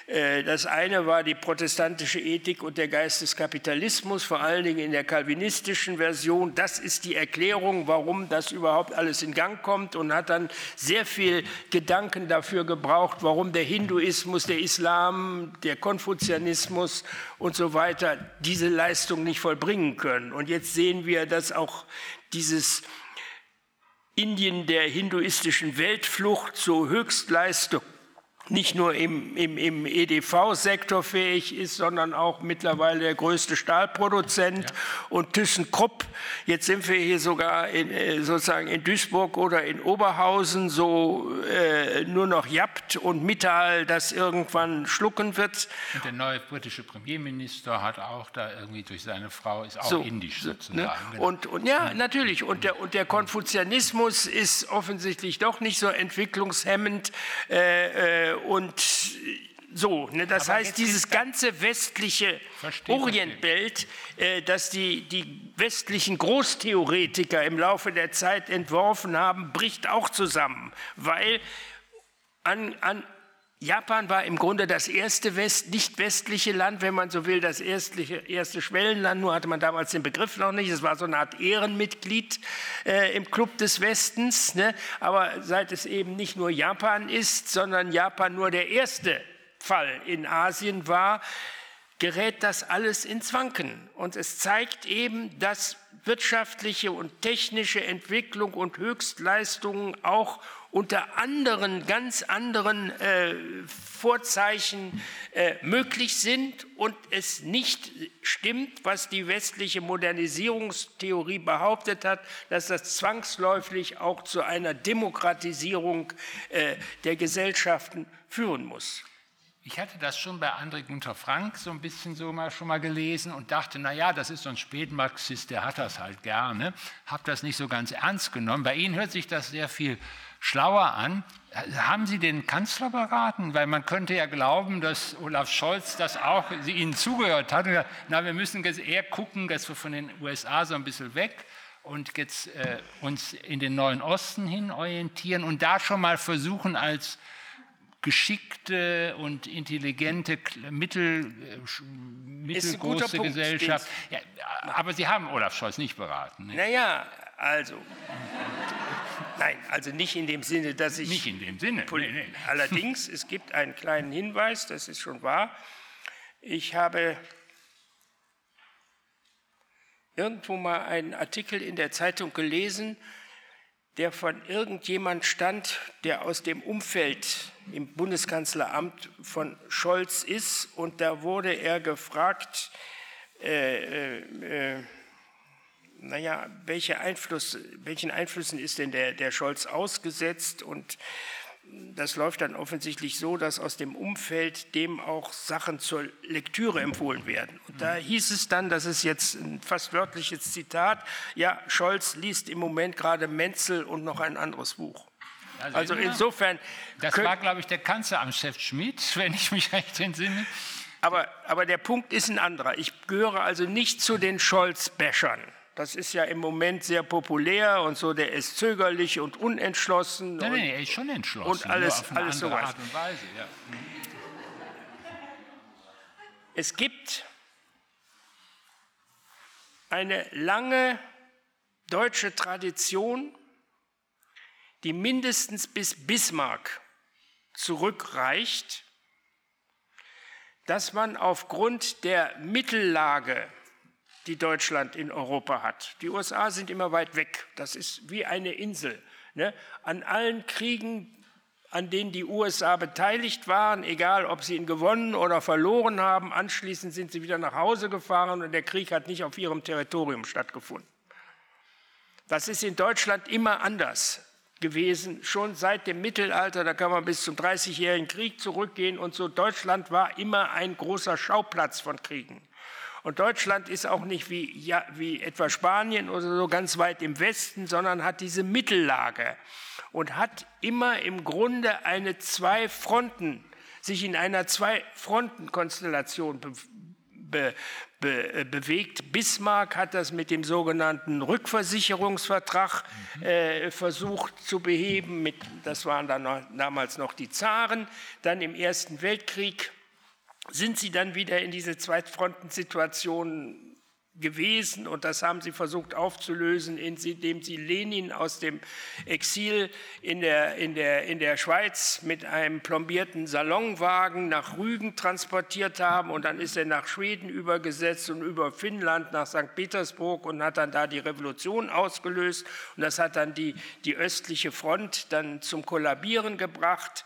äh, das eine war die protestantische Ethik und der Geist des Kapitalismus, vor allen Dingen in der kalvinistischen Version. Das ist die Erklärung, warum das überhaupt alles in Gang kommt und hat dann sehr viel Gedanken dafür gebraucht, warum der Hinduismus, der Islam, der Konfuzianismus und so weiter diese Leistung nicht vollbringen können. Und jetzt sehen wir, dass auch dieses Indien der hinduistischen Weltflucht zur Höchstleistung nicht nur im, im, im EDV-Sektor fähig ist, sondern auch mittlerweile der größte Stahlproduzent ja. und ThyssenKrupp. Jetzt sind wir hier sogar in, äh, sozusagen in Duisburg oder in Oberhausen so äh, nur noch Japt und Mittal, das irgendwann schlucken wird. Und der neue britische Premierminister hat auch da irgendwie durch seine Frau, ist auch so, indisch sozusagen. Ne? Genau. Und, und, ja, mhm. natürlich. Und der, und der Konfuzianismus ist offensichtlich doch nicht so entwicklungshemmend. Äh, äh und so, ne, das Aber heißt, dieses ganze westliche Orientbild, äh, das die, die westlichen Großtheoretiker im Laufe der Zeit entworfen haben, bricht auch zusammen, weil an, an Japan war im Grunde das erste West, nicht westliche Land, wenn man so will, das erste, erste Schwellenland. Nur hatte man damals den Begriff noch nicht. Es war so eine Art Ehrenmitglied äh, im Club des Westens. Ne? Aber seit es eben nicht nur Japan ist, sondern Japan nur der erste Fall in Asien war, gerät das alles ins Wanken. Und es zeigt eben, dass wirtschaftliche und technische Entwicklung und Höchstleistungen auch unter anderen, ganz anderen äh, Vorzeichen äh, möglich sind und es nicht stimmt, was die westliche Modernisierungstheorie behauptet hat, dass das zwangsläufig auch zu einer Demokratisierung äh, der Gesellschaften führen muss. Ich hatte das schon bei André Gunther Frank so ein bisschen so mal schon mal gelesen und dachte, na ja, das ist so ein Spätmarxist, der hat das halt gerne. Habe das nicht so ganz ernst genommen. Bei Ihnen hört sich das sehr viel schlauer an. Haben Sie den Kanzler beraten? Weil man könnte ja glauben, dass Olaf Scholz das auch Ihnen zugehört hat. Na, wir müssen eher gucken, dass wir von den USA so ein bisschen weg und jetzt äh, uns in den Neuen Osten hin orientieren und da schon mal versuchen, als geschickte und intelligente mittel, äh, mittelgroße Gesellschaft. Ja, aber Sie haben Olaf Scholz nicht beraten. Ne? Naja, also. Nein, also nicht in dem Sinne, dass ich. Nicht in dem Sinne. Nee, nee. Allerdings, es gibt einen kleinen Hinweis, das ist schon wahr. Ich habe irgendwo mal einen Artikel in der Zeitung gelesen, der von irgendjemand stand, der aus dem Umfeld im Bundeskanzleramt von Scholz ist. Und da wurde er gefragt, äh, äh, äh naja, welche Einfluss, welchen Einflüssen ist denn der, der Scholz ausgesetzt? Und das läuft dann offensichtlich so, dass aus dem Umfeld dem auch Sachen zur Lektüre empfohlen werden. Und da hieß es dann, das ist jetzt ein fast wörtliches Zitat, ja, Scholz liest im Moment gerade Menzel und noch ein anderes Buch. Also, also insofern. Das war, glaube ich, der Kanzleramtschef Schmidt, wenn ich mich recht entsinne. Aber, aber der Punkt ist ein anderer. Ich gehöre also nicht zu den Scholz-Bäschern. Das ist ja im Moment sehr populär und so, der ist zögerlich und unentschlossen. Nein, nein, er ist schon entschlossen. Und alles, alles so Weise, ja. Es gibt eine lange deutsche Tradition, die mindestens bis Bismarck zurückreicht, dass man aufgrund der Mittellage die Deutschland in Europa hat. Die USA sind immer weit weg. Das ist wie eine Insel. Ne? An allen Kriegen, an denen die USA beteiligt waren, egal ob sie ihn gewonnen oder verloren haben, anschließend sind sie wieder nach Hause gefahren und der Krieg hat nicht auf ihrem Territorium stattgefunden. Das ist in Deutschland immer anders gewesen, schon seit dem Mittelalter, da kann man bis zum Dreißigjährigen Krieg zurückgehen und so. Deutschland war immer ein großer Schauplatz von Kriegen. Und Deutschland ist auch nicht wie, ja, wie etwa Spanien oder so ganz weit im Westen, sondern hat diese Mittellage und hat immer im Grunde eine Zwei-Fronten, sich in einer Zwei-Fronten-Konstellation be, be, be, äh, bewegt. Bismarck hat das mit dem sogenannten Rückversicherungsvertrag mhm. äh, versucht zu beheben. Mit, das waren dann noch, damals noch die Zaren. Dann im Ersten Weltkrieg sind sie dann wieder in diese Zweitfrontensituation gewesen und das haben sie versucht aufzulösen, indem sie Lenin aus dem Exil in der, in der, in der Schweiz mit einem plombierten Salonwagen nach Rügen transportiert haben und dann ist er nach Schweden übergesetzt und über Finnland nach St. Petersburg und hat dann da die Revolution ausgelöst und das hat dann die, die östliche Front dann zum Kollabieren gebracht.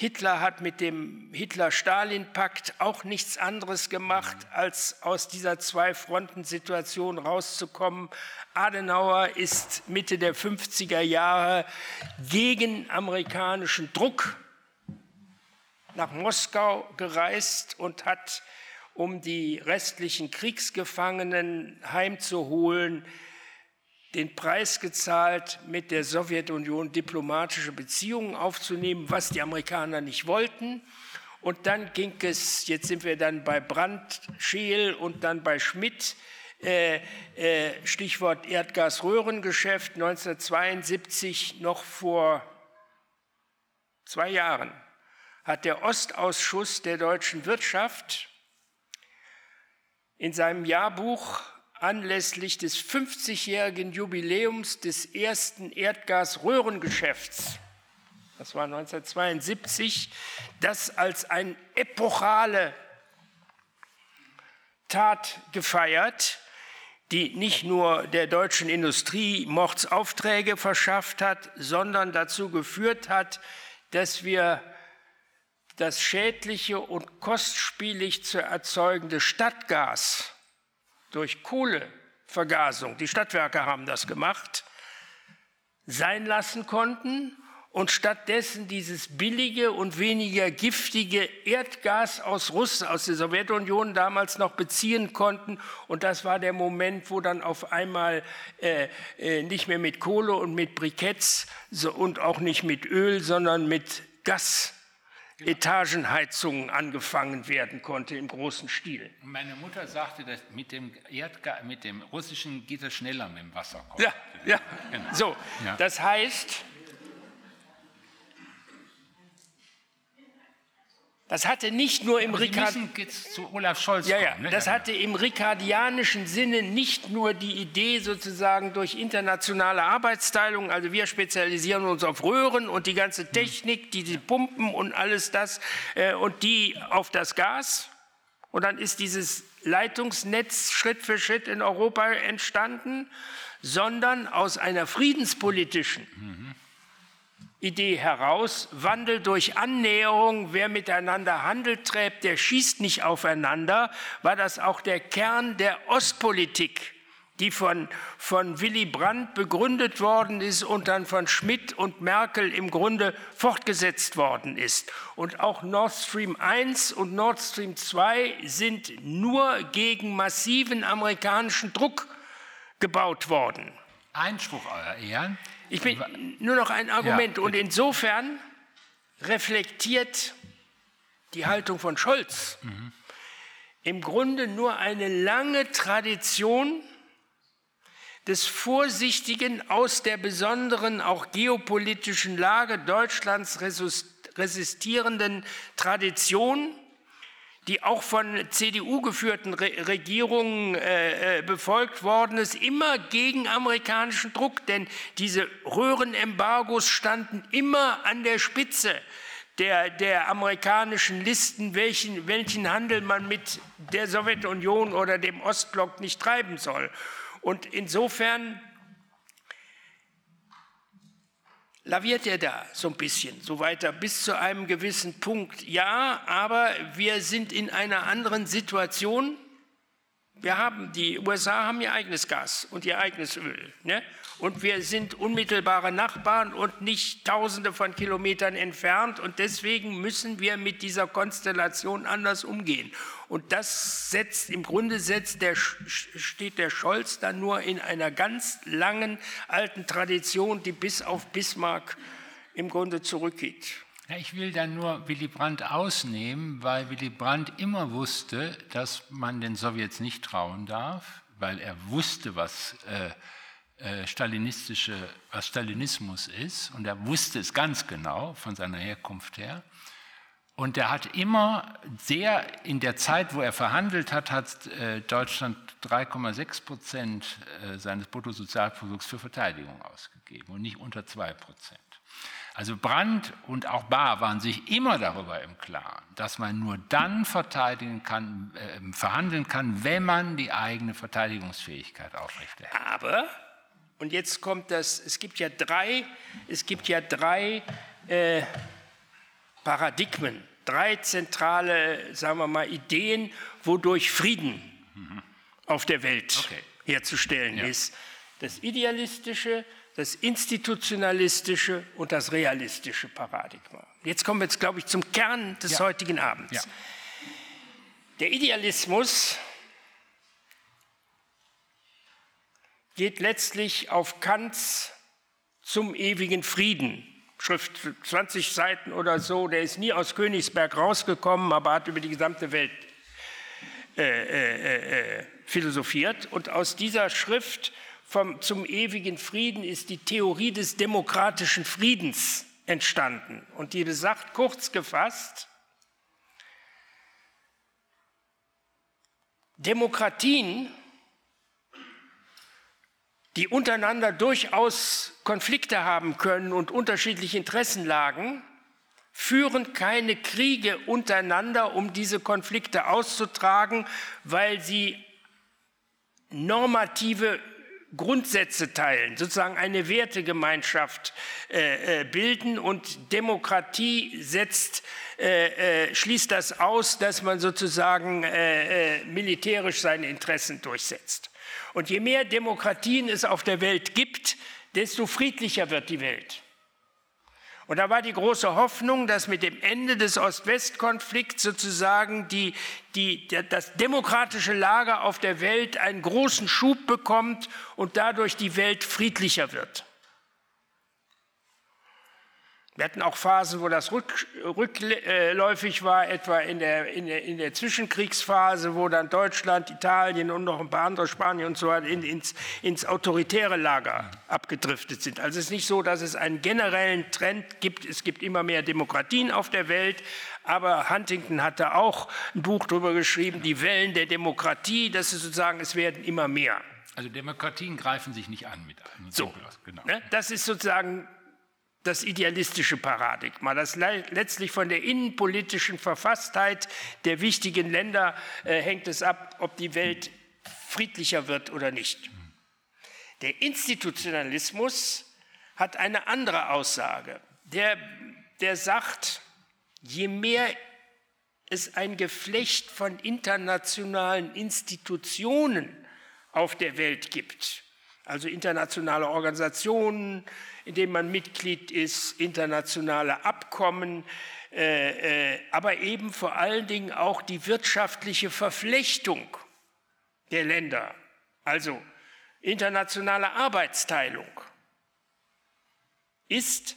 Hitler hat mit dem Hitler-Stalin-Pakt auch nichts anderes gemacht, als aus dieser Zwei-Fronten-Situation rauszukommen. Adenauer ist Mitte der 50er Jahre gegen amerikanischen Druck nach Moskau gereist und hat, um die restlichen Kriegsgefangenen heimzuholen, den Preis gezahlt, mit der Sowjetunion diplomatische Beziehungen aufzunehmen, was die Amerikaner nicht wollten. Und dann ging es, jetzt sind wir dann bei Brandt, Scheel und dann bei Schmidt, äh, äh, Stichwort Erdgasröhrengeschäft 1972, noch vor zwei Jahren hat der Ostausschuss der deutschen Wirtschaft in seinem Jahrbuch anlässlich des 50-jährigen Jubiläums des ersten Erdgasröhrengeschäfts, das war 1972, das als eine epochale Tat gefeiert, die nicht nur der deutschen Industrie Mordsaufträge verschafft hat, sondern dazu geführt hat, dass wir das schädliche und kostspielig zu erzeugende Stadtgas durch Kohlevergasung, die Stadtwerke haben das gemacht, sein lassen konnten und stattdessen dieses billige und weniger giftige Erdgas aus Russland, aus der Sowjetunion damals noch beziehen konnten. Und das war der Moment, wo dann auf einmal äh, äh, nicht mehr mit Kohle und mit Briketts so, und auch nicht mit Öl, sondern mit Gas Etagenheizungen angefangen werden konnte im großen Stil. Meine Mutter sagte, dass mit dem, Erdgas, mit dem russischen geht es schneller mit dem Wasser. Ja, ja. Genau. So, ja. das heißt, Das hatte nicht nur im. Ja, ja, ne? das hatte im rikardianischen Sinne nicht nur die Idee sozusagen durch internationale Arbeitsteilung, also wir spezialisieren uns auf Röhren und die ganze Technik, die, die Pumpen und alles das äh, und die auf das Gas. Und dann ist dieses Leitungsnetz Schritt für Schritt in Europa entstanden, sondern aus einer friedenspolitischen mhm Idee heraus, Wandel durch Annäherung, wer miteinander Handel treibt, der schießt nicht aufeinander, war das auch der Kern der Ostpolitik, die von, von Willy Brandt begründet worden ist und dann von Schmidt und Merkel im Grunde fortgesetzt worden ist. Und auch Nord Stream 1 und Nord Stream 2 sind nur gegen massiven amerikanischen Druck gebaut worden. Einspruch, Euer Ehren. Ich bin nur noch ein Argument. Ja. Und insofern reflektiert die Haltung von Scholz mhm. im Grunde nur eine lange Tradition des vorsichtigen, aus der besonderen auch geopolitischen Lage Deutschlands resistierenden Tradition die auch von CDU geführten Re Regierungen äh, äh, befolgt worden ist, immer gegen amerikanischen Druck, denn diese Röhrenembargos standen immer an der Spitze der, der amerikanischen Listen, welchen, welchen Handel man mit der Sowjetunion oder dem Ostblock nicht treiben soll. Und insofern laviert er da so ein bisschen, so weiter, bis zu einem gewissen Punkt. Ja, aber wir sind in einer anderen Situation. Wir haben, die USA haben ihr eigenes Gas und ihr eigenes Öl. Ne? Und wir sind unmittelbare Nachbarn und nicht tausende von Kilometern entfernt. Und deswegen müssen wir mit dieser Konstellation anders umgehen. Und das setzt, im Grunde setzt der, steht der Scholz dann nur in einer ganz langen alten Tradition, die bis auf Bismarck im Grunde zurückgeht. Ich will dann nur Willy Brandt ausnehmen, weil Willy Brandt immer wusste, dass man den Sowjets nicht trauen darf, weil er wusste, was, äh, äh, stalinistische, was Stalinismus ist und er wusste es ganz genau von seiner Herkunft her. Und er hat immer sehr, in der Zeit, wo er verhandelt hat, hat äh, Deutschland 3,6 Prozent äh, seines Bruttosozialprodukts für Verteidigung ausgegeben und nicht unter 2 Prozent. Also Brandt und auch Bahr waren sich immer darüber im Klaren, dass man nur dann verteidigen kann, äh, verhandeln kann, wenn man die eigene Verteidigungsfähigkeit aufrechterhält. Aber, und jetzt kommt das, es gibt ja drei, es gibt ja drei äh, Paradigmen, drei zentrale, sagen wir mal, Ideen, wodurch Frieden mhm. auf der Welt okay. herzustellen ja. ist. Das Idealistische, das institutionalistische und das realistische Paradigma. Jetzt kommen wir jetzt, glaube ich, zum Kern des ja. heutigen Abends. Ja. Der Idealismus geht letztlich auf Kants zum ewigen Frieden. Schrift 20 Seiten oder so, der ist nie aus Königsberg rausgekommen, aber hat über die gesamte Welt äh, äh, äh, philosophiert. Und aus dieser Schrift vom, zum ewigen Frieden ist die Theorie des demokratischen Friedens entstanden. Und die besagt kurz gefasst, Demokratien, die untereinander durchaus Konflikte haben können und unterschiedliche Interessenlagen, führen keine Kriege untereinander, um diese Konflikte auszutragen, weil sie normative Grundsätze teilen, sozusagen eine Wertegemeinschaft äh, äh, bilden und Demokratie setzt, äh, äh schließt das aus, dass man sozusagen äh, äh, militärisch seine Interessen durchsetzt. Und je mehr Demokratien es auf der Welt gibt, desto friedlicher wird die Welt. Und da war die große Hoffnung, dass mit dem Ende des Ost-West-Konflikts sozusagen die, die, das demokratische Lager auf der Welt einen großen Schub bekommt und dadurch die Welt friedlicher wird. Wir hatten auch Phasen, wo das rückläufig war, etwa in der, in, der, in der, Zwischenkriegsphase, wo dann Deutschland, Italien und noch ein paar andere, Spanien und so weiter, in, ins, ins, autoritäre Lager abgedriftet sind. Also es ist nicht so, dass es einen generellen Trend gibt. Es gibt immer mehr Demokratien auf der Welt, aber Huntington hatte auch ein Buch darüber geschrieben, die Wellen der Demokratie, das ist sozusagen, es werden immer mehr. Also Demokratien greifen sich nicht an mit einem. So, genau. Ne, das ist sozusagen das idealistische Paradigma, das letztlich von der innenpolitischen Verfasstheit der wichtigen Länder äh, hängt es ab, ob die Welt friedlicher wird oder nicht. Der Institutionalismus hat eine andere Aussage. Der, der sagt, je mehr es ein Geflecht von internationalen Institutionen auf der Welt gibt, also internationale Organisationen, in denen man Mitglied ist, internationale Abkommen, äh, äh, aber eben vor allen Dingen auch die wirtschaftliche Verflechtung der Länder, also internationale Arbeitsteilung, ist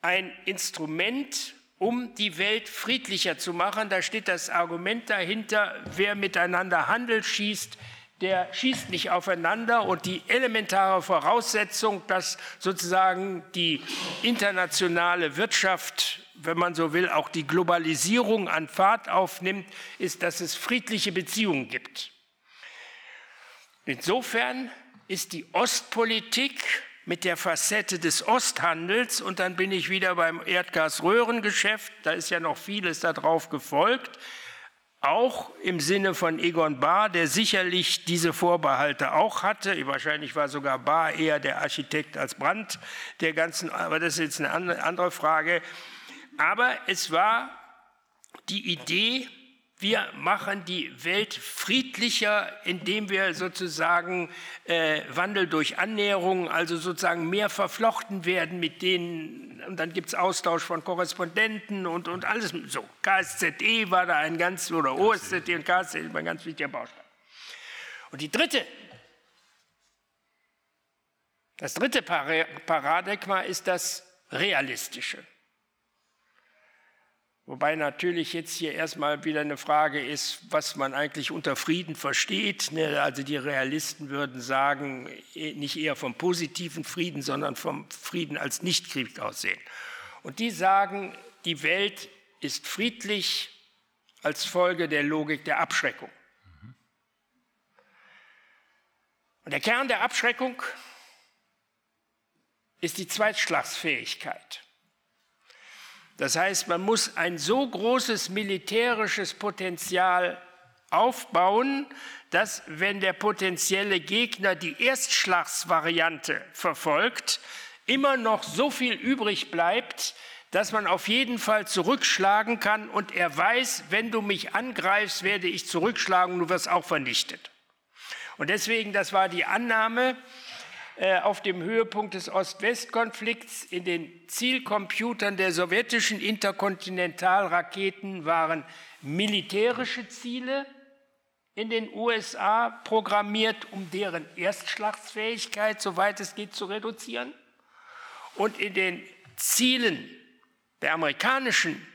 ein Instrument, um die Welt friedlicher zu machen. Da steht das Argument dahinter, wer miteinander Handel schießt, der schießt nicht aufeinander und die elementare Voraussetzung, dass sozusagen die internationale Wirtschaft, wenn man so will, auch die Globalisierung an Fahrt aufnimmt, ist, dass es friedliche Beziehungen gibt. Insofern ist die Ostpolitik mit der Facette des Osthandels, und dann bin ich wieder beim Erdgasröhrengeschäft, da ist ja noch vieles darauf gefolgt, auch im Sinne von Egon Bahr, der sicherlich diese Vorbehalte auch hatte. Wahrscheinlich war sogar Bahr eher der Architekt als Brandt der ganzen, aber das ist jetzt eine andere Frage. Aber es war die Idee, wir machen die Welt friedlicher, indem wir sozusagen äh, Wandel durch Annäherung, also sozusagen mehr verflochten werden mit denen, und dann gibt es Austausch von Korrespondenten und, und alles so. KSZE war da ein ganz, oder OSZE und KSZE war ein ganz wichtiger Baustein. Und die dritte, das dritte Paradigma ist das realistische. Wobei natürlich jetzt hier erstmal wieder eine Frage ist, was man eigentlich unter Frieden versteht. Ne, also die Realisten würden sagen, eh, nicht eher vom positiven Frieden, sondern vom Frieden als Nichtkrieg aussehen. Und die sagen, die Welt ist friedlich als Folge der Logik der Abschreckung. Und der Kern der Abschreckung ist die Zweitschlagsfähigkeit. Das heißt, man muss ein so großes militärisches Potenzial aufbauen, dass wenn der potenzielle Gegner die Erstschlagsvariante verfolgt, immer noch so viel übrig bleibt, dass man auf jeden Fall zurückschlagen kann und er weiß, wenn du mich angreifst, werde ich zurückschlagen und du wirst auch vernichtet. Und deswegen, das war die Annahme, auf dem Höhepunkt des Ost-West-Konflikts in den Zielcomputern der sowjetischen Interkontinentalraketen waren militärische Ziele in den USA programmiert, um deren Erstschlagsfähigkeit, soweit es geht, zu reduzieren. Und in den Zielen der amerikanischen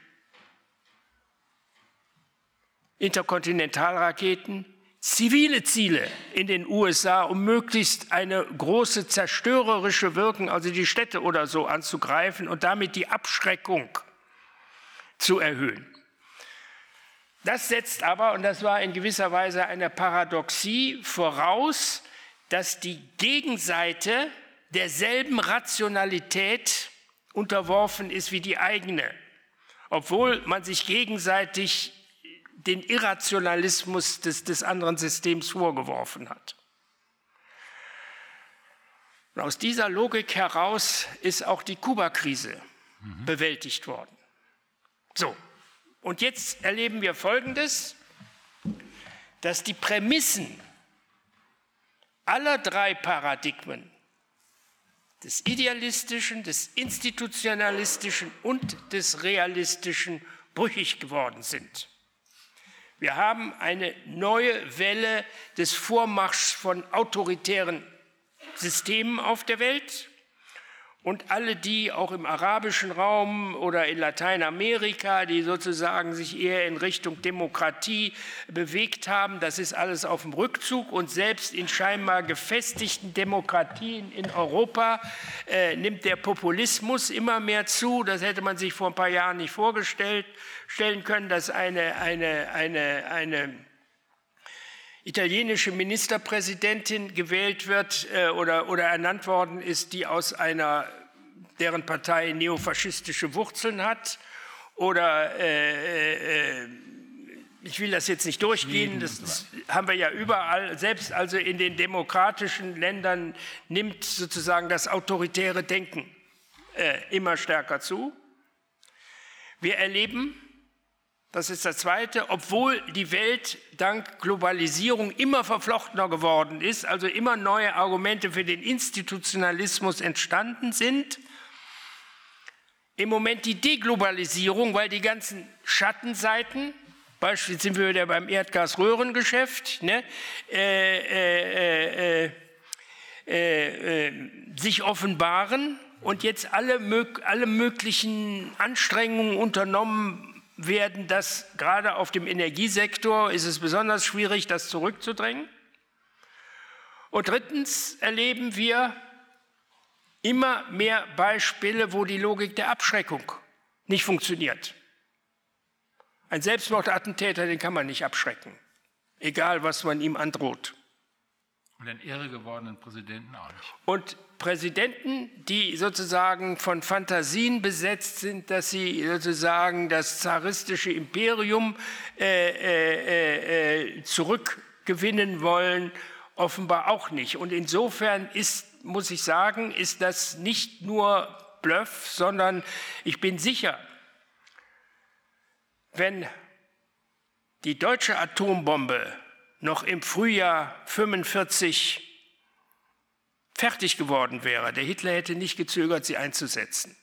Interkontinentalraketen zivile Ziele in den USA, um möglichst eine große zerstörerische Wirkung, also die Städte oder so anzugreifen und damit die Abschreckung zu erhöhen. Das setzt aber, und das war in gewisser Weise eine Paradoxie, voraus, dass die Gegenseite derselben Rationalität unterworfen ist wie die eigene, obwohl man sich gegenseitig den Irrationalismus des, des anderen Systems vorgeworfen hat. Und aus dieser Logik heraus ist auch die Kuba-Krise mhm. bewältigt worden. So, und jetzt erleben wir Folgendes, dass die Prämissen aller drei Paradigmen des Idealistischen, des Institutionalistischen und des Realistischen brüchig geworden sind. Wir haben eine neue Welle des Vormarschs von autoritären Systemen auf der Welt. Und alle die auch im arabischen Raum oder in Lateinamerika, die sozusagen sich eher in Richtung Demokratie bewegt haben, das ist alles auf dem Rückzug. Und selbst in scheinbar gefestigten Demokratien in Europa äh, nimmt der Populismus immer mehr zu. Das hätte man sich vor ein paar Jahren nicht vorgestellt stellen können, dass eine, eine, eine, eine italienische Ministerpräsidentin gewählt wird äh, oder, oder ernannt worden ist, die aus einer, deren Partei neofaschistische Wurzeln hat. Oder äh, äh, ich will das jetzt nicht durchgehen, das haben wir ja überall, selbst also in den demokratischen Ländern nimmt sozusagen das autoritäre Denken äh, immer stärker zu. Wir erleben das ist das Zweite, obwohl die Welt dank Globalisierung immer verflochtener geworden ist, also immer neue Argumente für den Institutionalismus entstanden sind, im Moment die Deglobalisierung, weil die ganzen Schattenseiten, beispielsweise sind wir wieder beim Erdgasröhrengeschäft, ne, äh, äh, äh, äh sich offenbaren und jetzt alle, alle möglichen Anstrengungen unternommen werden, dass gerade auf dem Energiesektor ist es besonders schwierig, das zurückzudrängen. Und drittens erleben wir immer mehr Beispiele, wo die Logik der Abschreckung nicht funktioniert. Ein Selbstmordattentäter, den kann man nicht abschrecken, egal was man ihm androht. Und einen irre gewordenen Präsidenten auch nicht. Und Präsidenten, die sozusagen von Fantasien besetzt sind, dass sie sozusagen das zaristische Imperium äh, äh, äh, zurückgewinnen wollen, offenbar auch nicht. Und insofern ist, muss ich sagen, ist das nicht nur Bluff, sondern ich bin sicher, wenn die deutsche Atombombe noch im Frühjahr 45 fertig geworden wäre, der Hitler hätte nicht gezögert, sie einzusetzen.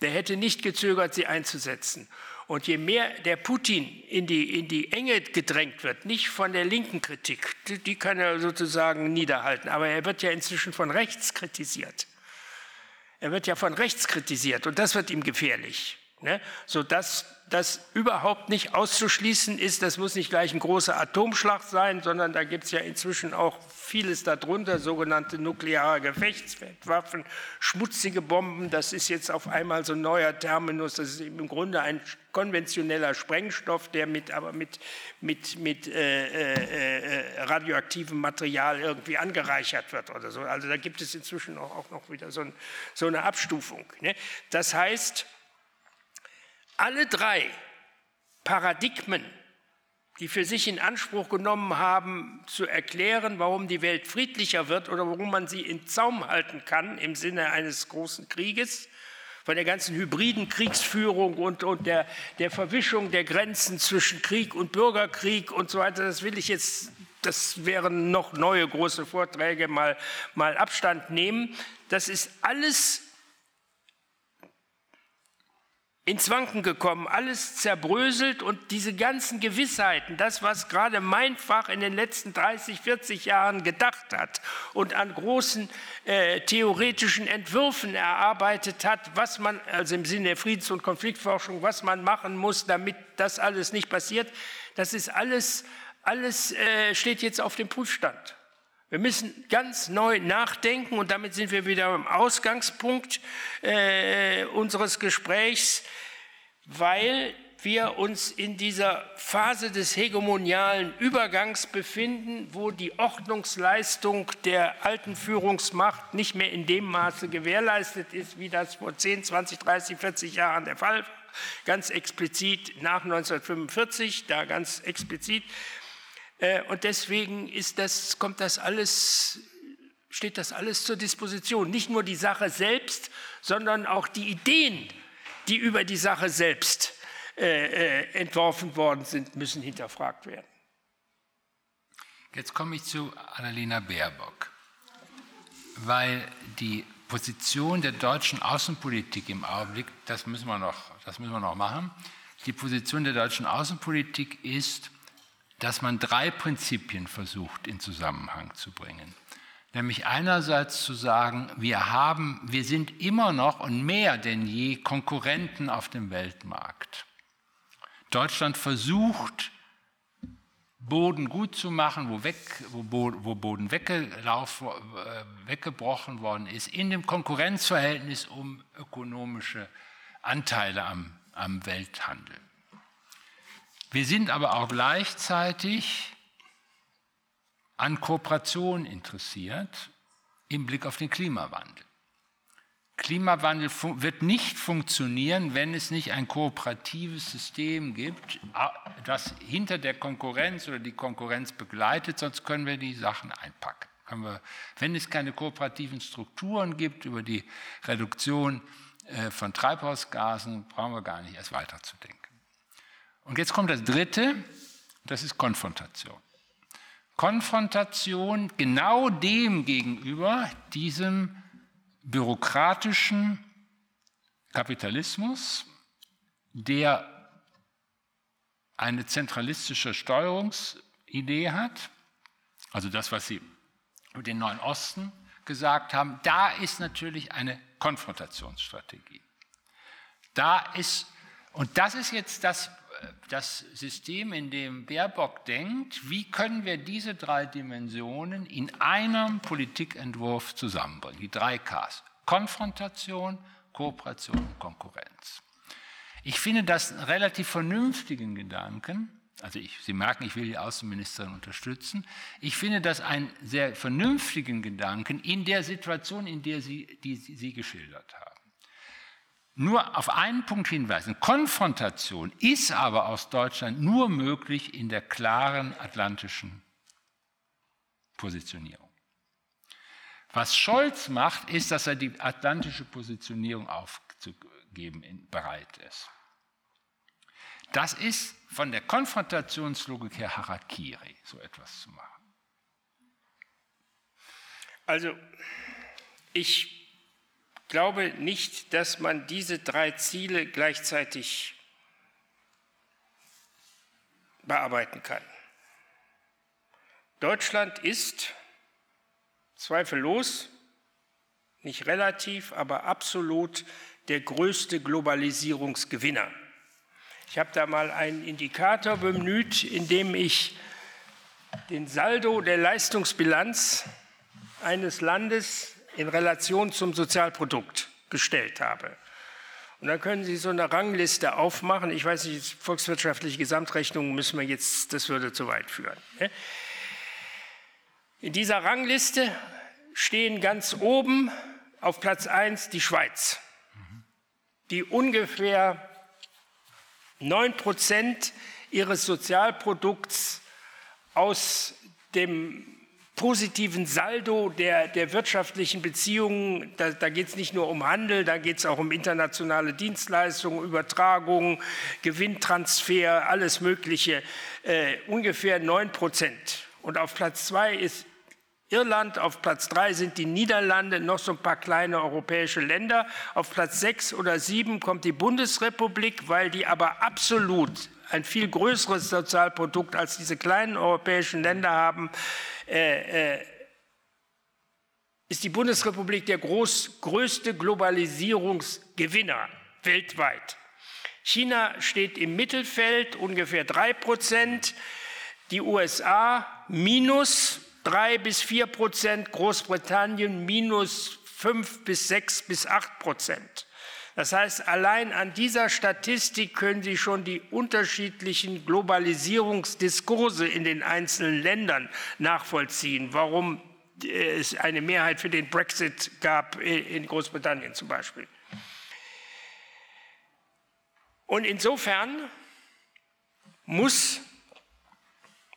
Der hätte nicht gezögert, sie einzusetzen. Und je mehr der Putin in die, in die Enge gedrängt wird, nicht von der linken Kritik, die, die kann er sozusagen niederhalten, aber er wird ja inzwischen von rechts kritisiert. Er wird ja von rechts kritisiert und das wird ihm gefährlich. Ne? Sodass das überhaupt nicht auszuschließen ist, das muss nicht gleich ein großer Atomschlag sein, sondern da gibt es ja inzwischen auch vieles darunter, sogenannte nukleare Gefechtswaffen, schmutzige Bomben, das ist jetzt auf einmal so ein neuer Terminus, das ist im Grunde ein konventioneller Sprengstoff, der mit, aber mit, mit, mit äh, äh, äh radioaktivem Material irgendwie angereichert wird oder so. Also da gibt es inzwischen auch, auch noch wieder so, ein, so eine Abstufung. Ne? Das heißt, alle drei Paradigmen, die für sich in Anspruch genommen haben, zu erklären, warum die Welt friedlicher wird oder warum man sie in Zaum halten kann im Sinne eines großen Krieges, von der ganzen hybriden Kriegsführung und, und der, der Verwischung der Grenzen zwischen Krieg und Bürgerkrieg und so weiter, das will ich jetzt, das wären noch neue große Vorträge, mal, mal Abstand nehmen. Das ist alles ins Wanken gekommen, alles zerbröselt und diese ganzen Gewissheiten, das, was gerade mein Fach in den letzten 30, 40 Jahren gedacht hat und an großen äh, theoretischen Entwürfen erarbeitet hat, was man, also im Sinne der Friedens- und Konfliktforschung, was man machen muss, damit das alles nicht passiert, das ist alles alles äh, steht jetzt auf dem Prüfstand. Wir müssen ganz neu nachdenken und damit sind wir wieder am Ausgangspunkt äh, unseres Gesprächs, weil wir uns in dieser Phase des hegemonialen Übergangs befinden, wo die Ordnungsleistung der alten Führungsmacht nicht mehr in dem Maße gewährleistet ist, wie das vor 10, 20, 30, 40 Jahren der Fall war. Ganz explizit nach 1945, da ganz explizit. Äh, und deswegen ist das, kommt das alles, steht das alles zur Disposition. Nicht nur die Sache selbst, sondern auch die Ideen, die über die Sache selbst äh, äh, entworfen worden sind, müssen hinterfragt werden. Jetzt komme ich zu Annalena Baerbock, weil die Position der deutschen Außenpolitik im Augenblick, das müssen wir noch, das müssen wir noch machen, die Position der deutschen Außenpolitik ist, dass man drei Prinzipien versucht in Zusammenhang zu bringen. Nämlich einerseits zu sagen, wir haben, wir sind immer noch und mehr denn je Konkurrenten auf dem Weltmarkt. Deutschland versucht, Boden gut zu machen, wo, weg, wo, Boden weggelaufen, äh, weggebrochen worden ist, in dem Konkurrenzverhältnis um ökonomische Anteile am, am Welthandel. Wir sind aber auch gleichzeitig an Kooperation interessiert im Blick auf den Klimawandel. Klimawandel wird nicht funktionieren, wenn es nicht ein kooperatives System gibt, das hinter der Konkurrenz oder die Konkurrenz begleitet, sonst können wir die Sachen einpacken. Wir, wenn es keine kooperativen Strukturen gibt über die Reduktion äh, von Treibhausgasen, brauchen wir gar nicht erst weiterzudenken. Und jetzt kommt das Dritte, das ist Konfrontation. Konfrontation genau dem gegenüber, diesem bürokratischen Kapitalismus, der eine zentralistische Steuerungsidee hat, also das, was Sie über den Neuen Osten gesagt haben, da ist natürlich eine Konfrontationsstrategie. Da ist, und das ist jetzt das, das System, in dem Baerbock denkt, wie können wir diese drei Dimensionen in einem Politikentwurf zusammenbringen, die drei Ks. Konfrontation, Kooperation und Konkurrenz. Ich finde das einen relativ vernünftigen Gedanken. Also ich, Sie merken, ich will die Außenministerin unterstützen. Ich finde das einen sehr vernünftigen Gedanken in der Situation, in der Sie, die Sie geschildert haben nur auf einen Punkt hinweisen. Konfrontation ist aber aus Deutschland nur möglich in der klaren atlantischen Positionierung. Was Scholz macht, ist, dass er die atlantische Positionierung aufzugeben bereit ist. Das ist von der Konfrontationslogik her Harakiri, so etwas zu machen. Also ich glaube nicht, dass man diese drei Ziele gleichzeitig bearbeiten kann. Deutschland ist zweifellos, nicht relativ, aber absolut der größte Globalisierungsgewinner. Ich habe da mal einen Indikator bemüht, in dem ich den Saldo der Leistungsbilanz eines Landes in Relation zum Sozialprodukt gestellt habe. Und dann können Sie so eine Rangliste aufmachen. Ich weiß nicht, volkswirtschaftliche Gesamtrechnung müssen wir jetzt, das würde zu weit führen. Ne? In dieser Rangliste stehen ganz oben auf Platz 1 die Schweiz, die ungefähr 9 Prozent ihres Sozialprodukts aus dem positiven Saldo der, der wirtschaftlichen Beziehungen, da, da geht es nicht nur um Handel, da geht es auch um internationale Dienstleistungen, Übertragungen, Gewinntransfer, alles Mögliche, äh, ungefähr 9 Prozent. Und auf Platz zwei ist Irland, auf Platz drei sind die Niederlande, noch so ein paar kleine europäische Länder. Auf Platz sechs oder sieben kommt die Bundesrepublik, weil die aber absolut ein viel größeres Sozialprodukt als diese kleinen europäischen Länder haben, äh, äh, ist die Bundesrepublik der groß, größte Globalisierungsgewinner weltweit. China steht im Mittelfeld, ungefähr drei Prozent. die USA minus 3 bis 4 Prozent, Großbritannien minus 5 bis 6 bis 8 Prozent. Das heißt, allein an dieser Statistik können Sie schon die unterschiedlichen Globalisierungsdiskurse in den einzelnen Ländern nachvollziehen, warum es eine Mehrheit für den Brexit gab in Großbritannien zum Beispiel. Und insofern muss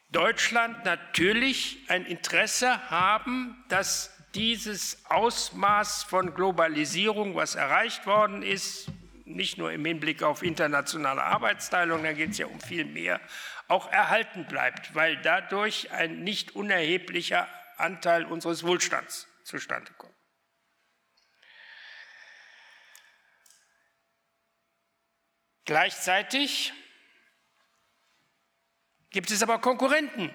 Deutschland natürlich ein Interesse haben, dass dieses Ausmaß von Globalisierung, was erreicht worden ist, nicht nur im Hinblick auf internationale Arbeitsteilung, da geht es ja um viel mehr, auch erhalten bleibt, weil dadurch ein nicht unerheblicher Anteil unseres Wohlstands zustande kommt. Gleichzeitig gibt es aber Konkurrenten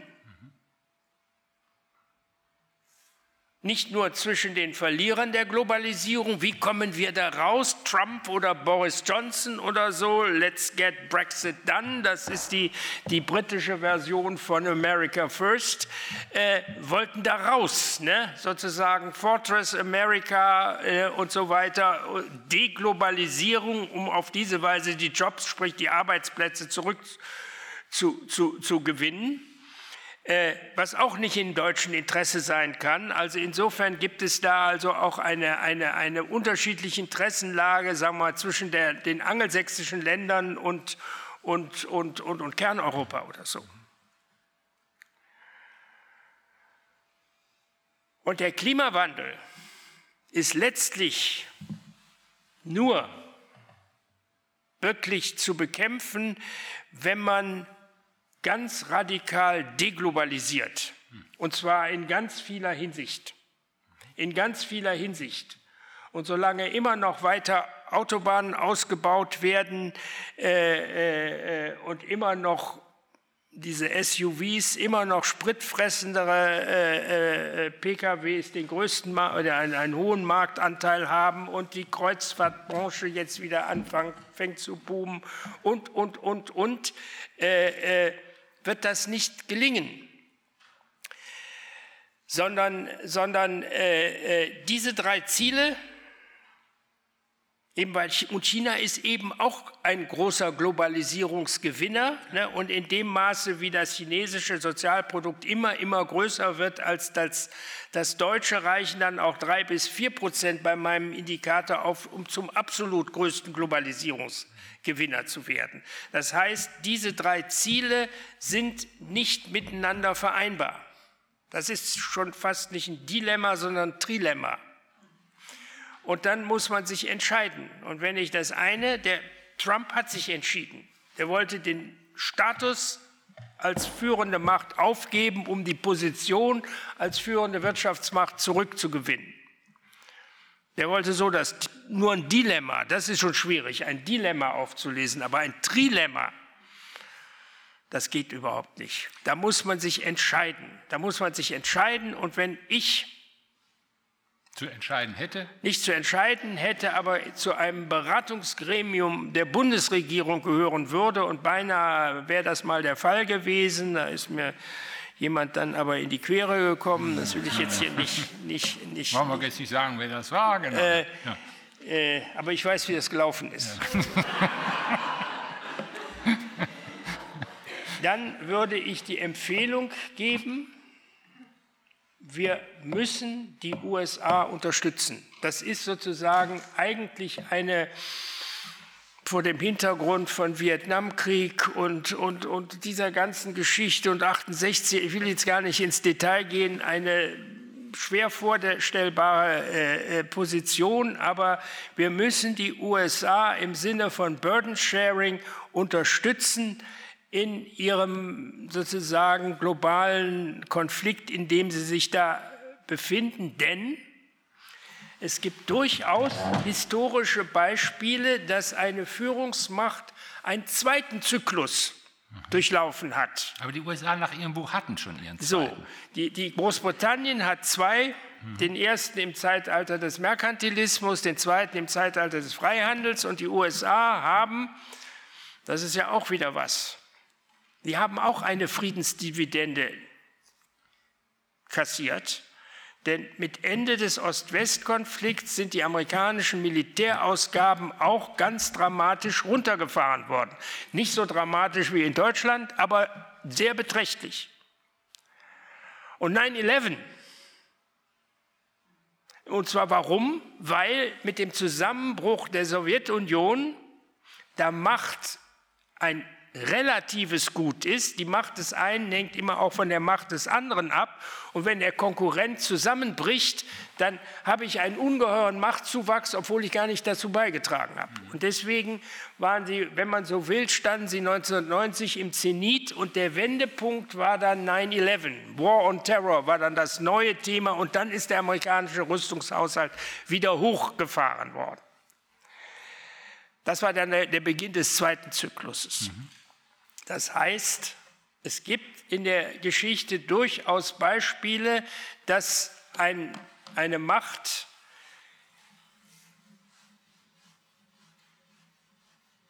Nicht nur zwischen den Verlierern der Globalisierung, wie kommen wir da raus, Trump oder Boris Johnson oder so, let's get Brexit done, das ist die, die britische Version von America First, äh, wollten da raus, ne? sozusagen Fortress America äh, und so weiter, Deglobalisierung, um auf diese Weise die Jobs, sprich die Arbeitsplätze zurück zu, zu, zu gewinnen. Äh, was auch nicht im deutschen Interesse sein kann. Also insofern gibt es da also auch eine, eine, eine unterschiedliche Interessenlage, sagen wir mal, zwischen der, den angelsächsischen Ländern und, und, und, und, und Kerneuropa oder so. Und der Klimawandel ist letztlich nur wirklich zu bekämpfen, wenn man ganz radikal deglobalisiert. Und zwar in ganz vieler Hinsicht. In ganz vieler Hinsicht. Und solange immer noch weiter Autobahnen ausgebaut werden äh, äh, äh und immer noch diese SUVs, immer noch spritfressendere äh, äh PKWs den größten oder einen, einen, hohen Marktanteil haben und die Kreuzfahrtbranche jetzt wieder anfängt fängt zu boomen und, und, und, und. Wird das nicht gelingen, sondern, sondern äh, äh, diese drei Ziele, eben weil, und China ist eben auch ein großer Globalisierungsgewinner ne, und in dem Maße, wie das chinesische Sozialprodukt immer, immer größer wird als das, das deutsche, reichen dann auch drei bis vier Prozent bei meinem Indikator auf, um zum absolut größten Globalisierungsgewinner Gewinner zu werden. Das heißt, diese drei Ziele sind nicht miteinander vereinbar. Das ist schon fast nicht ein Dilemma, sondern ein Trilemma. Und dann muss man sich entscheiden. Und wenn ich das eine, der Trump hat sich entschieden. Der wollte den Status als führende Macht aufgeben, um die Position als führende Wirtschaftsmacht zurückzugewinnen. Der wollte so das, nur ein Dilemma, das ist schon schwierig, ein Dilemma aufzulesen, aber ein Trilemma, das geht überhaupt nicht. Da muss man sich entscheiden. Da muss man sich entscheiden und wenn ich zu entscheiden hätte? Nicht zu entscheiden hätte, aber zu einem Beratungsgremium der Bundesregierung gehören würde und beinahe wäre das mal der Fall gewesen. Da ist mir jemand dann aber in die Quere gekommen. Das will ich jetzt hier nicht. nicht, nicht Wollen wir jetzt nicht sagen, wer das war? Genau. Äh, ja. äh, aber ich weiß, wie das gelaufen ist. Ja. dann würde ich die Empfehlung geben, wir müssen die USA unterstützen. Das ist sozusagen eigentlich eine vor dem Hintergrund von Vietnamkrieg und, und, und dieser ganzen Geschichte und 68, ich will jetzt gar nicht ins Detail gehen, eine schwer vorstellbare äh, äh, Position, aber wir müssen die USA im Sinne von Burden Sharing unterstützen in ihrem sozusagen globalen Konflikt, in dem sie sich da befinden, denn es gibt durchaus historische Beispiele, dass eine Führungsmacht einen zweiten Zyklus durchlaufen hat. Aber die USA nach ihrem Buch hatten schon ihren zweiten. So, die, die Großbritannien hat zwei, mhm. den ersten im Zeitalter des Merkantilismus, den zweiten im Zeitalter des Freihandels und die USA haben, das ist ja auch wieder was, Die haben auch eine Friedensdividende kassiert. Denn mit Ende des Ost-West-Konflikts sind die amerikanischen Militärausgaben auch ganz dramatisch runtergefahren worden. Nicht so dramatisch wie in Deutschland, aber sehr beträchtlich. Und 9-11 und zwar warum? Weil mit dem Zusammenbruch der Sowjetunion da Macht ein relatives Gut ist. Die Macht des einen hängt immer auch von der Macht des anderen ab. Und wenn der Konkurrent zusammenbricht, dann habe ich einen ungeheuren Machtzuwachs, obwohl ich gar nicht dazu beigetragen habe. Und deswegen waren sie, wenn man so will, standen sie 1990 im Zenit und der Wendepunkt war dann 9-11. War on Terror war dann das neue Thema und dann ist der amerikanische Rüstungshaushalt wieder hochgefahren worden. Das war dann der, Beginn des zweiten Zykluses. Mhm. Das heißt, es gibt in der Geschichte durchaus Beispiele, dass ein, eine Macht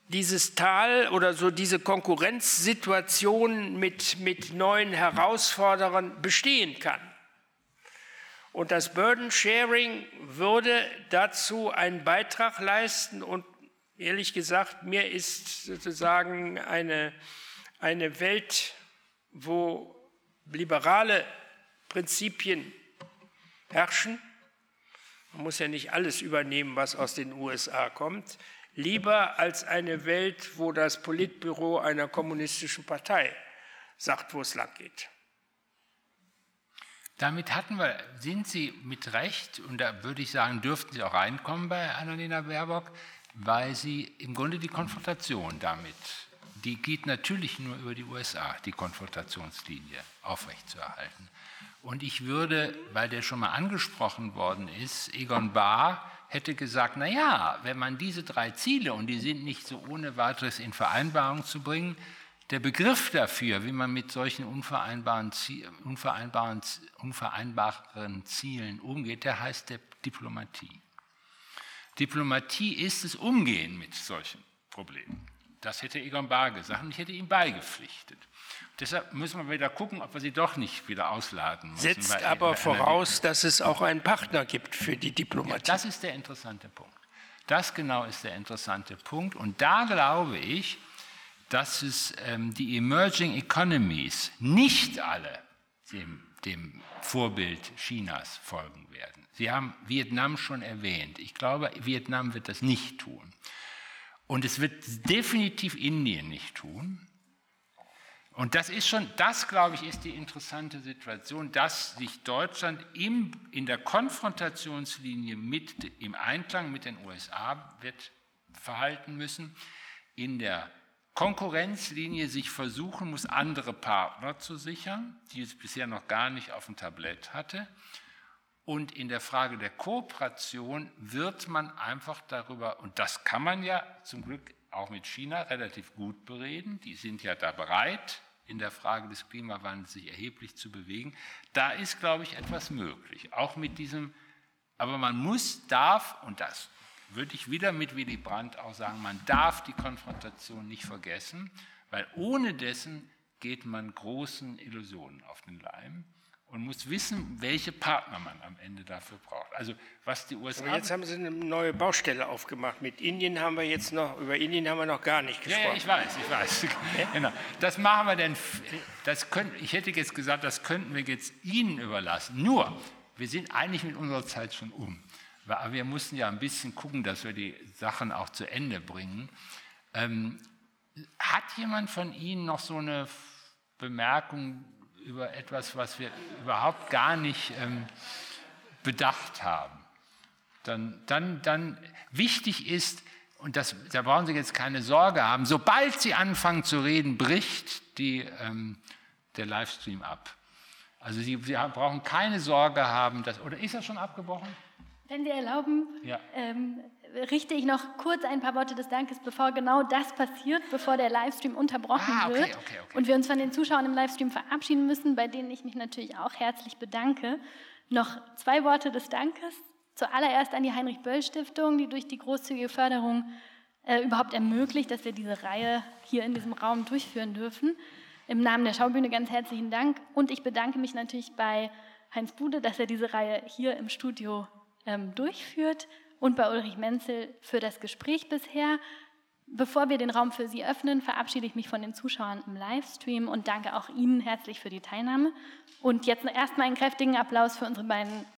dieses Tal oder so diese Konkurrenzsituation mit, mit neuen Herausforderern bestehen kann. Und das Burden Sharing würde dazu einen Beitrag leisten und ehrlich gesagt, mir ist sozusagen eine eine Welt, wo liberale Prinzipien herrschen, man muss ja nicht alles übernehmen, was aus den USA kommt, lieber als eine Welt, wo das Politbüro einer kommunistischen Partei sagt, wo es lang geht. Damit hatten wir, sind Sie mit Recht, und da würde ich sagen, dürften Sie auch reinkommen bei Annalena Baerbock, weil Sie im Grunde die Konfrontation damit die geht natürlich nur über die USA, die Konfrontationslinie aufrechtzuerhalten. Und ich würde, weil der schon mal angesprochen worden ist, Egon Bahr hätte gesagt, na ja, wenn man diese drei Ziele, und die sind nicht so ohne weiteres in Vereinbarung zu bringen, der Begriff dafür, wie man mit solchen unvereinbaren, unvereinbaren, unvereinbaren Zielen umgeht, der heißt der Diplomatie. Diplomatie ist das Umgehen mit solchen Problemen. Das hätte Egon Bahr gesagt und ich hätte ihm beigepflichtet. Deshalb müssen wir wieder gucken, ob wir sie doch nicht wieder ausladen müssen. Setzt aber voraus, dass es auch einen Partner gibt für die Diplomatie. Ja, das ist der interessante Punkt. Das genau ist der interessante Punkt. Und da glaube ich, dass es ähm, die Emerging Economies nicht alle dem, dem Vorbild Chinas folgen werden. Sie haben Vietnam schon erwähnt. Ich glaube, Vietnam wird das nicht tun. Und es wird definitiv Indien nicht tun. Und das ist schon, das glaube ich, ist die interessante Situation, dass sich Deutschland im, in der Konfrontationslinie mit, im Einklang mit den USA wird verhalten müssen, in der Konkurrenzlinie sich versuchen muss, andere Partner zu sichern, die es bisher noch gar nicht auf dem Tablett hatte und in der Frage der Kooperation wird man einfach darüber, und das kann man ja zum Glück auch mit China relativ gut bereden, die sind ja da bereit, in der Frage des Klimawandels sich erheblich zu bewegen. Da ist, glaube ich, etwas möglich, auch mit diesem, aber man muss, darf, und das würde ich wieder mit Willy Brandt auch sagen, man darf die Konfrontation nicht vergessen, weil ohne dessen geht man großen Illusionen auf den Leim und muss wissen, welche Partner man am Ende dafür braucht. Also was die USA. Aber jetzt haben Sie eine neue Baustelle aufgemacht. Mit Indien haben wir jetzt noch über Indien haben wir noch gar nicht gesprochen. Ja, ich weiß, ich weiß. genau. Das machen wir denn. Das können, ich hätte jetzt gesagt, das könnten wir jetzt Ihnen überlassen. Nur, wir sind eigentlich mit unserer Zeit schon um. Aber wir mussten ja ein bisschen gucken, dass wir die Sachen auch zu Ende bringen. Ähm, hat jemand von Ihnen noch so eine Bemerkung über etwas, was wir überhaupt gar nicht ähm, bedacht haben. Dann, dann, dann wichtig ist, und das, da brauchen Sie jetzt keine Sorge haben, sobald Sie anfangen zu reden, bricht die, ähm, der Livestream ab. Also Sie, Sie brauchen keine Sorge haben, dass, oder ist er schon abgebrochen? Wenn Sie erlauben, ja. ähm, richte ich noch kurz ein paar Worte des Dankes, bevor genau das passiert, bevor der Livestream unterbrochen ah, okay, wird okay, okay. und wir uns von den Zuschauern im Livestream verabschieden müssen, bei denen ich mich natürlich auch herzlich bedanke. Noch zwei Worte des Dankes. Zuallererst an die Heinrich-Böll-Stiftung, die durch die großzügige Förderung äh, überhaupt ermöglicht, dass wir diese Reihe hier in diesem Raum durchführen dürfen. Im Namen der Schaubühne ganz herzlichen Dank und ich bedanke mich natürlich bei Heinz Bude, dass er diese Reihe hier im Studio ähm, durchführt und bei Ulrich Menzel für das Gespräch bisher. Bevor wir den Raum für Sie öffnen, verabschiede ich mich von den Zuschauern im Livestream und danke auch Ihnen herzlich für die Teilnahme. Und jetzt erstmal einen kräftigen Applaus für unsere beiden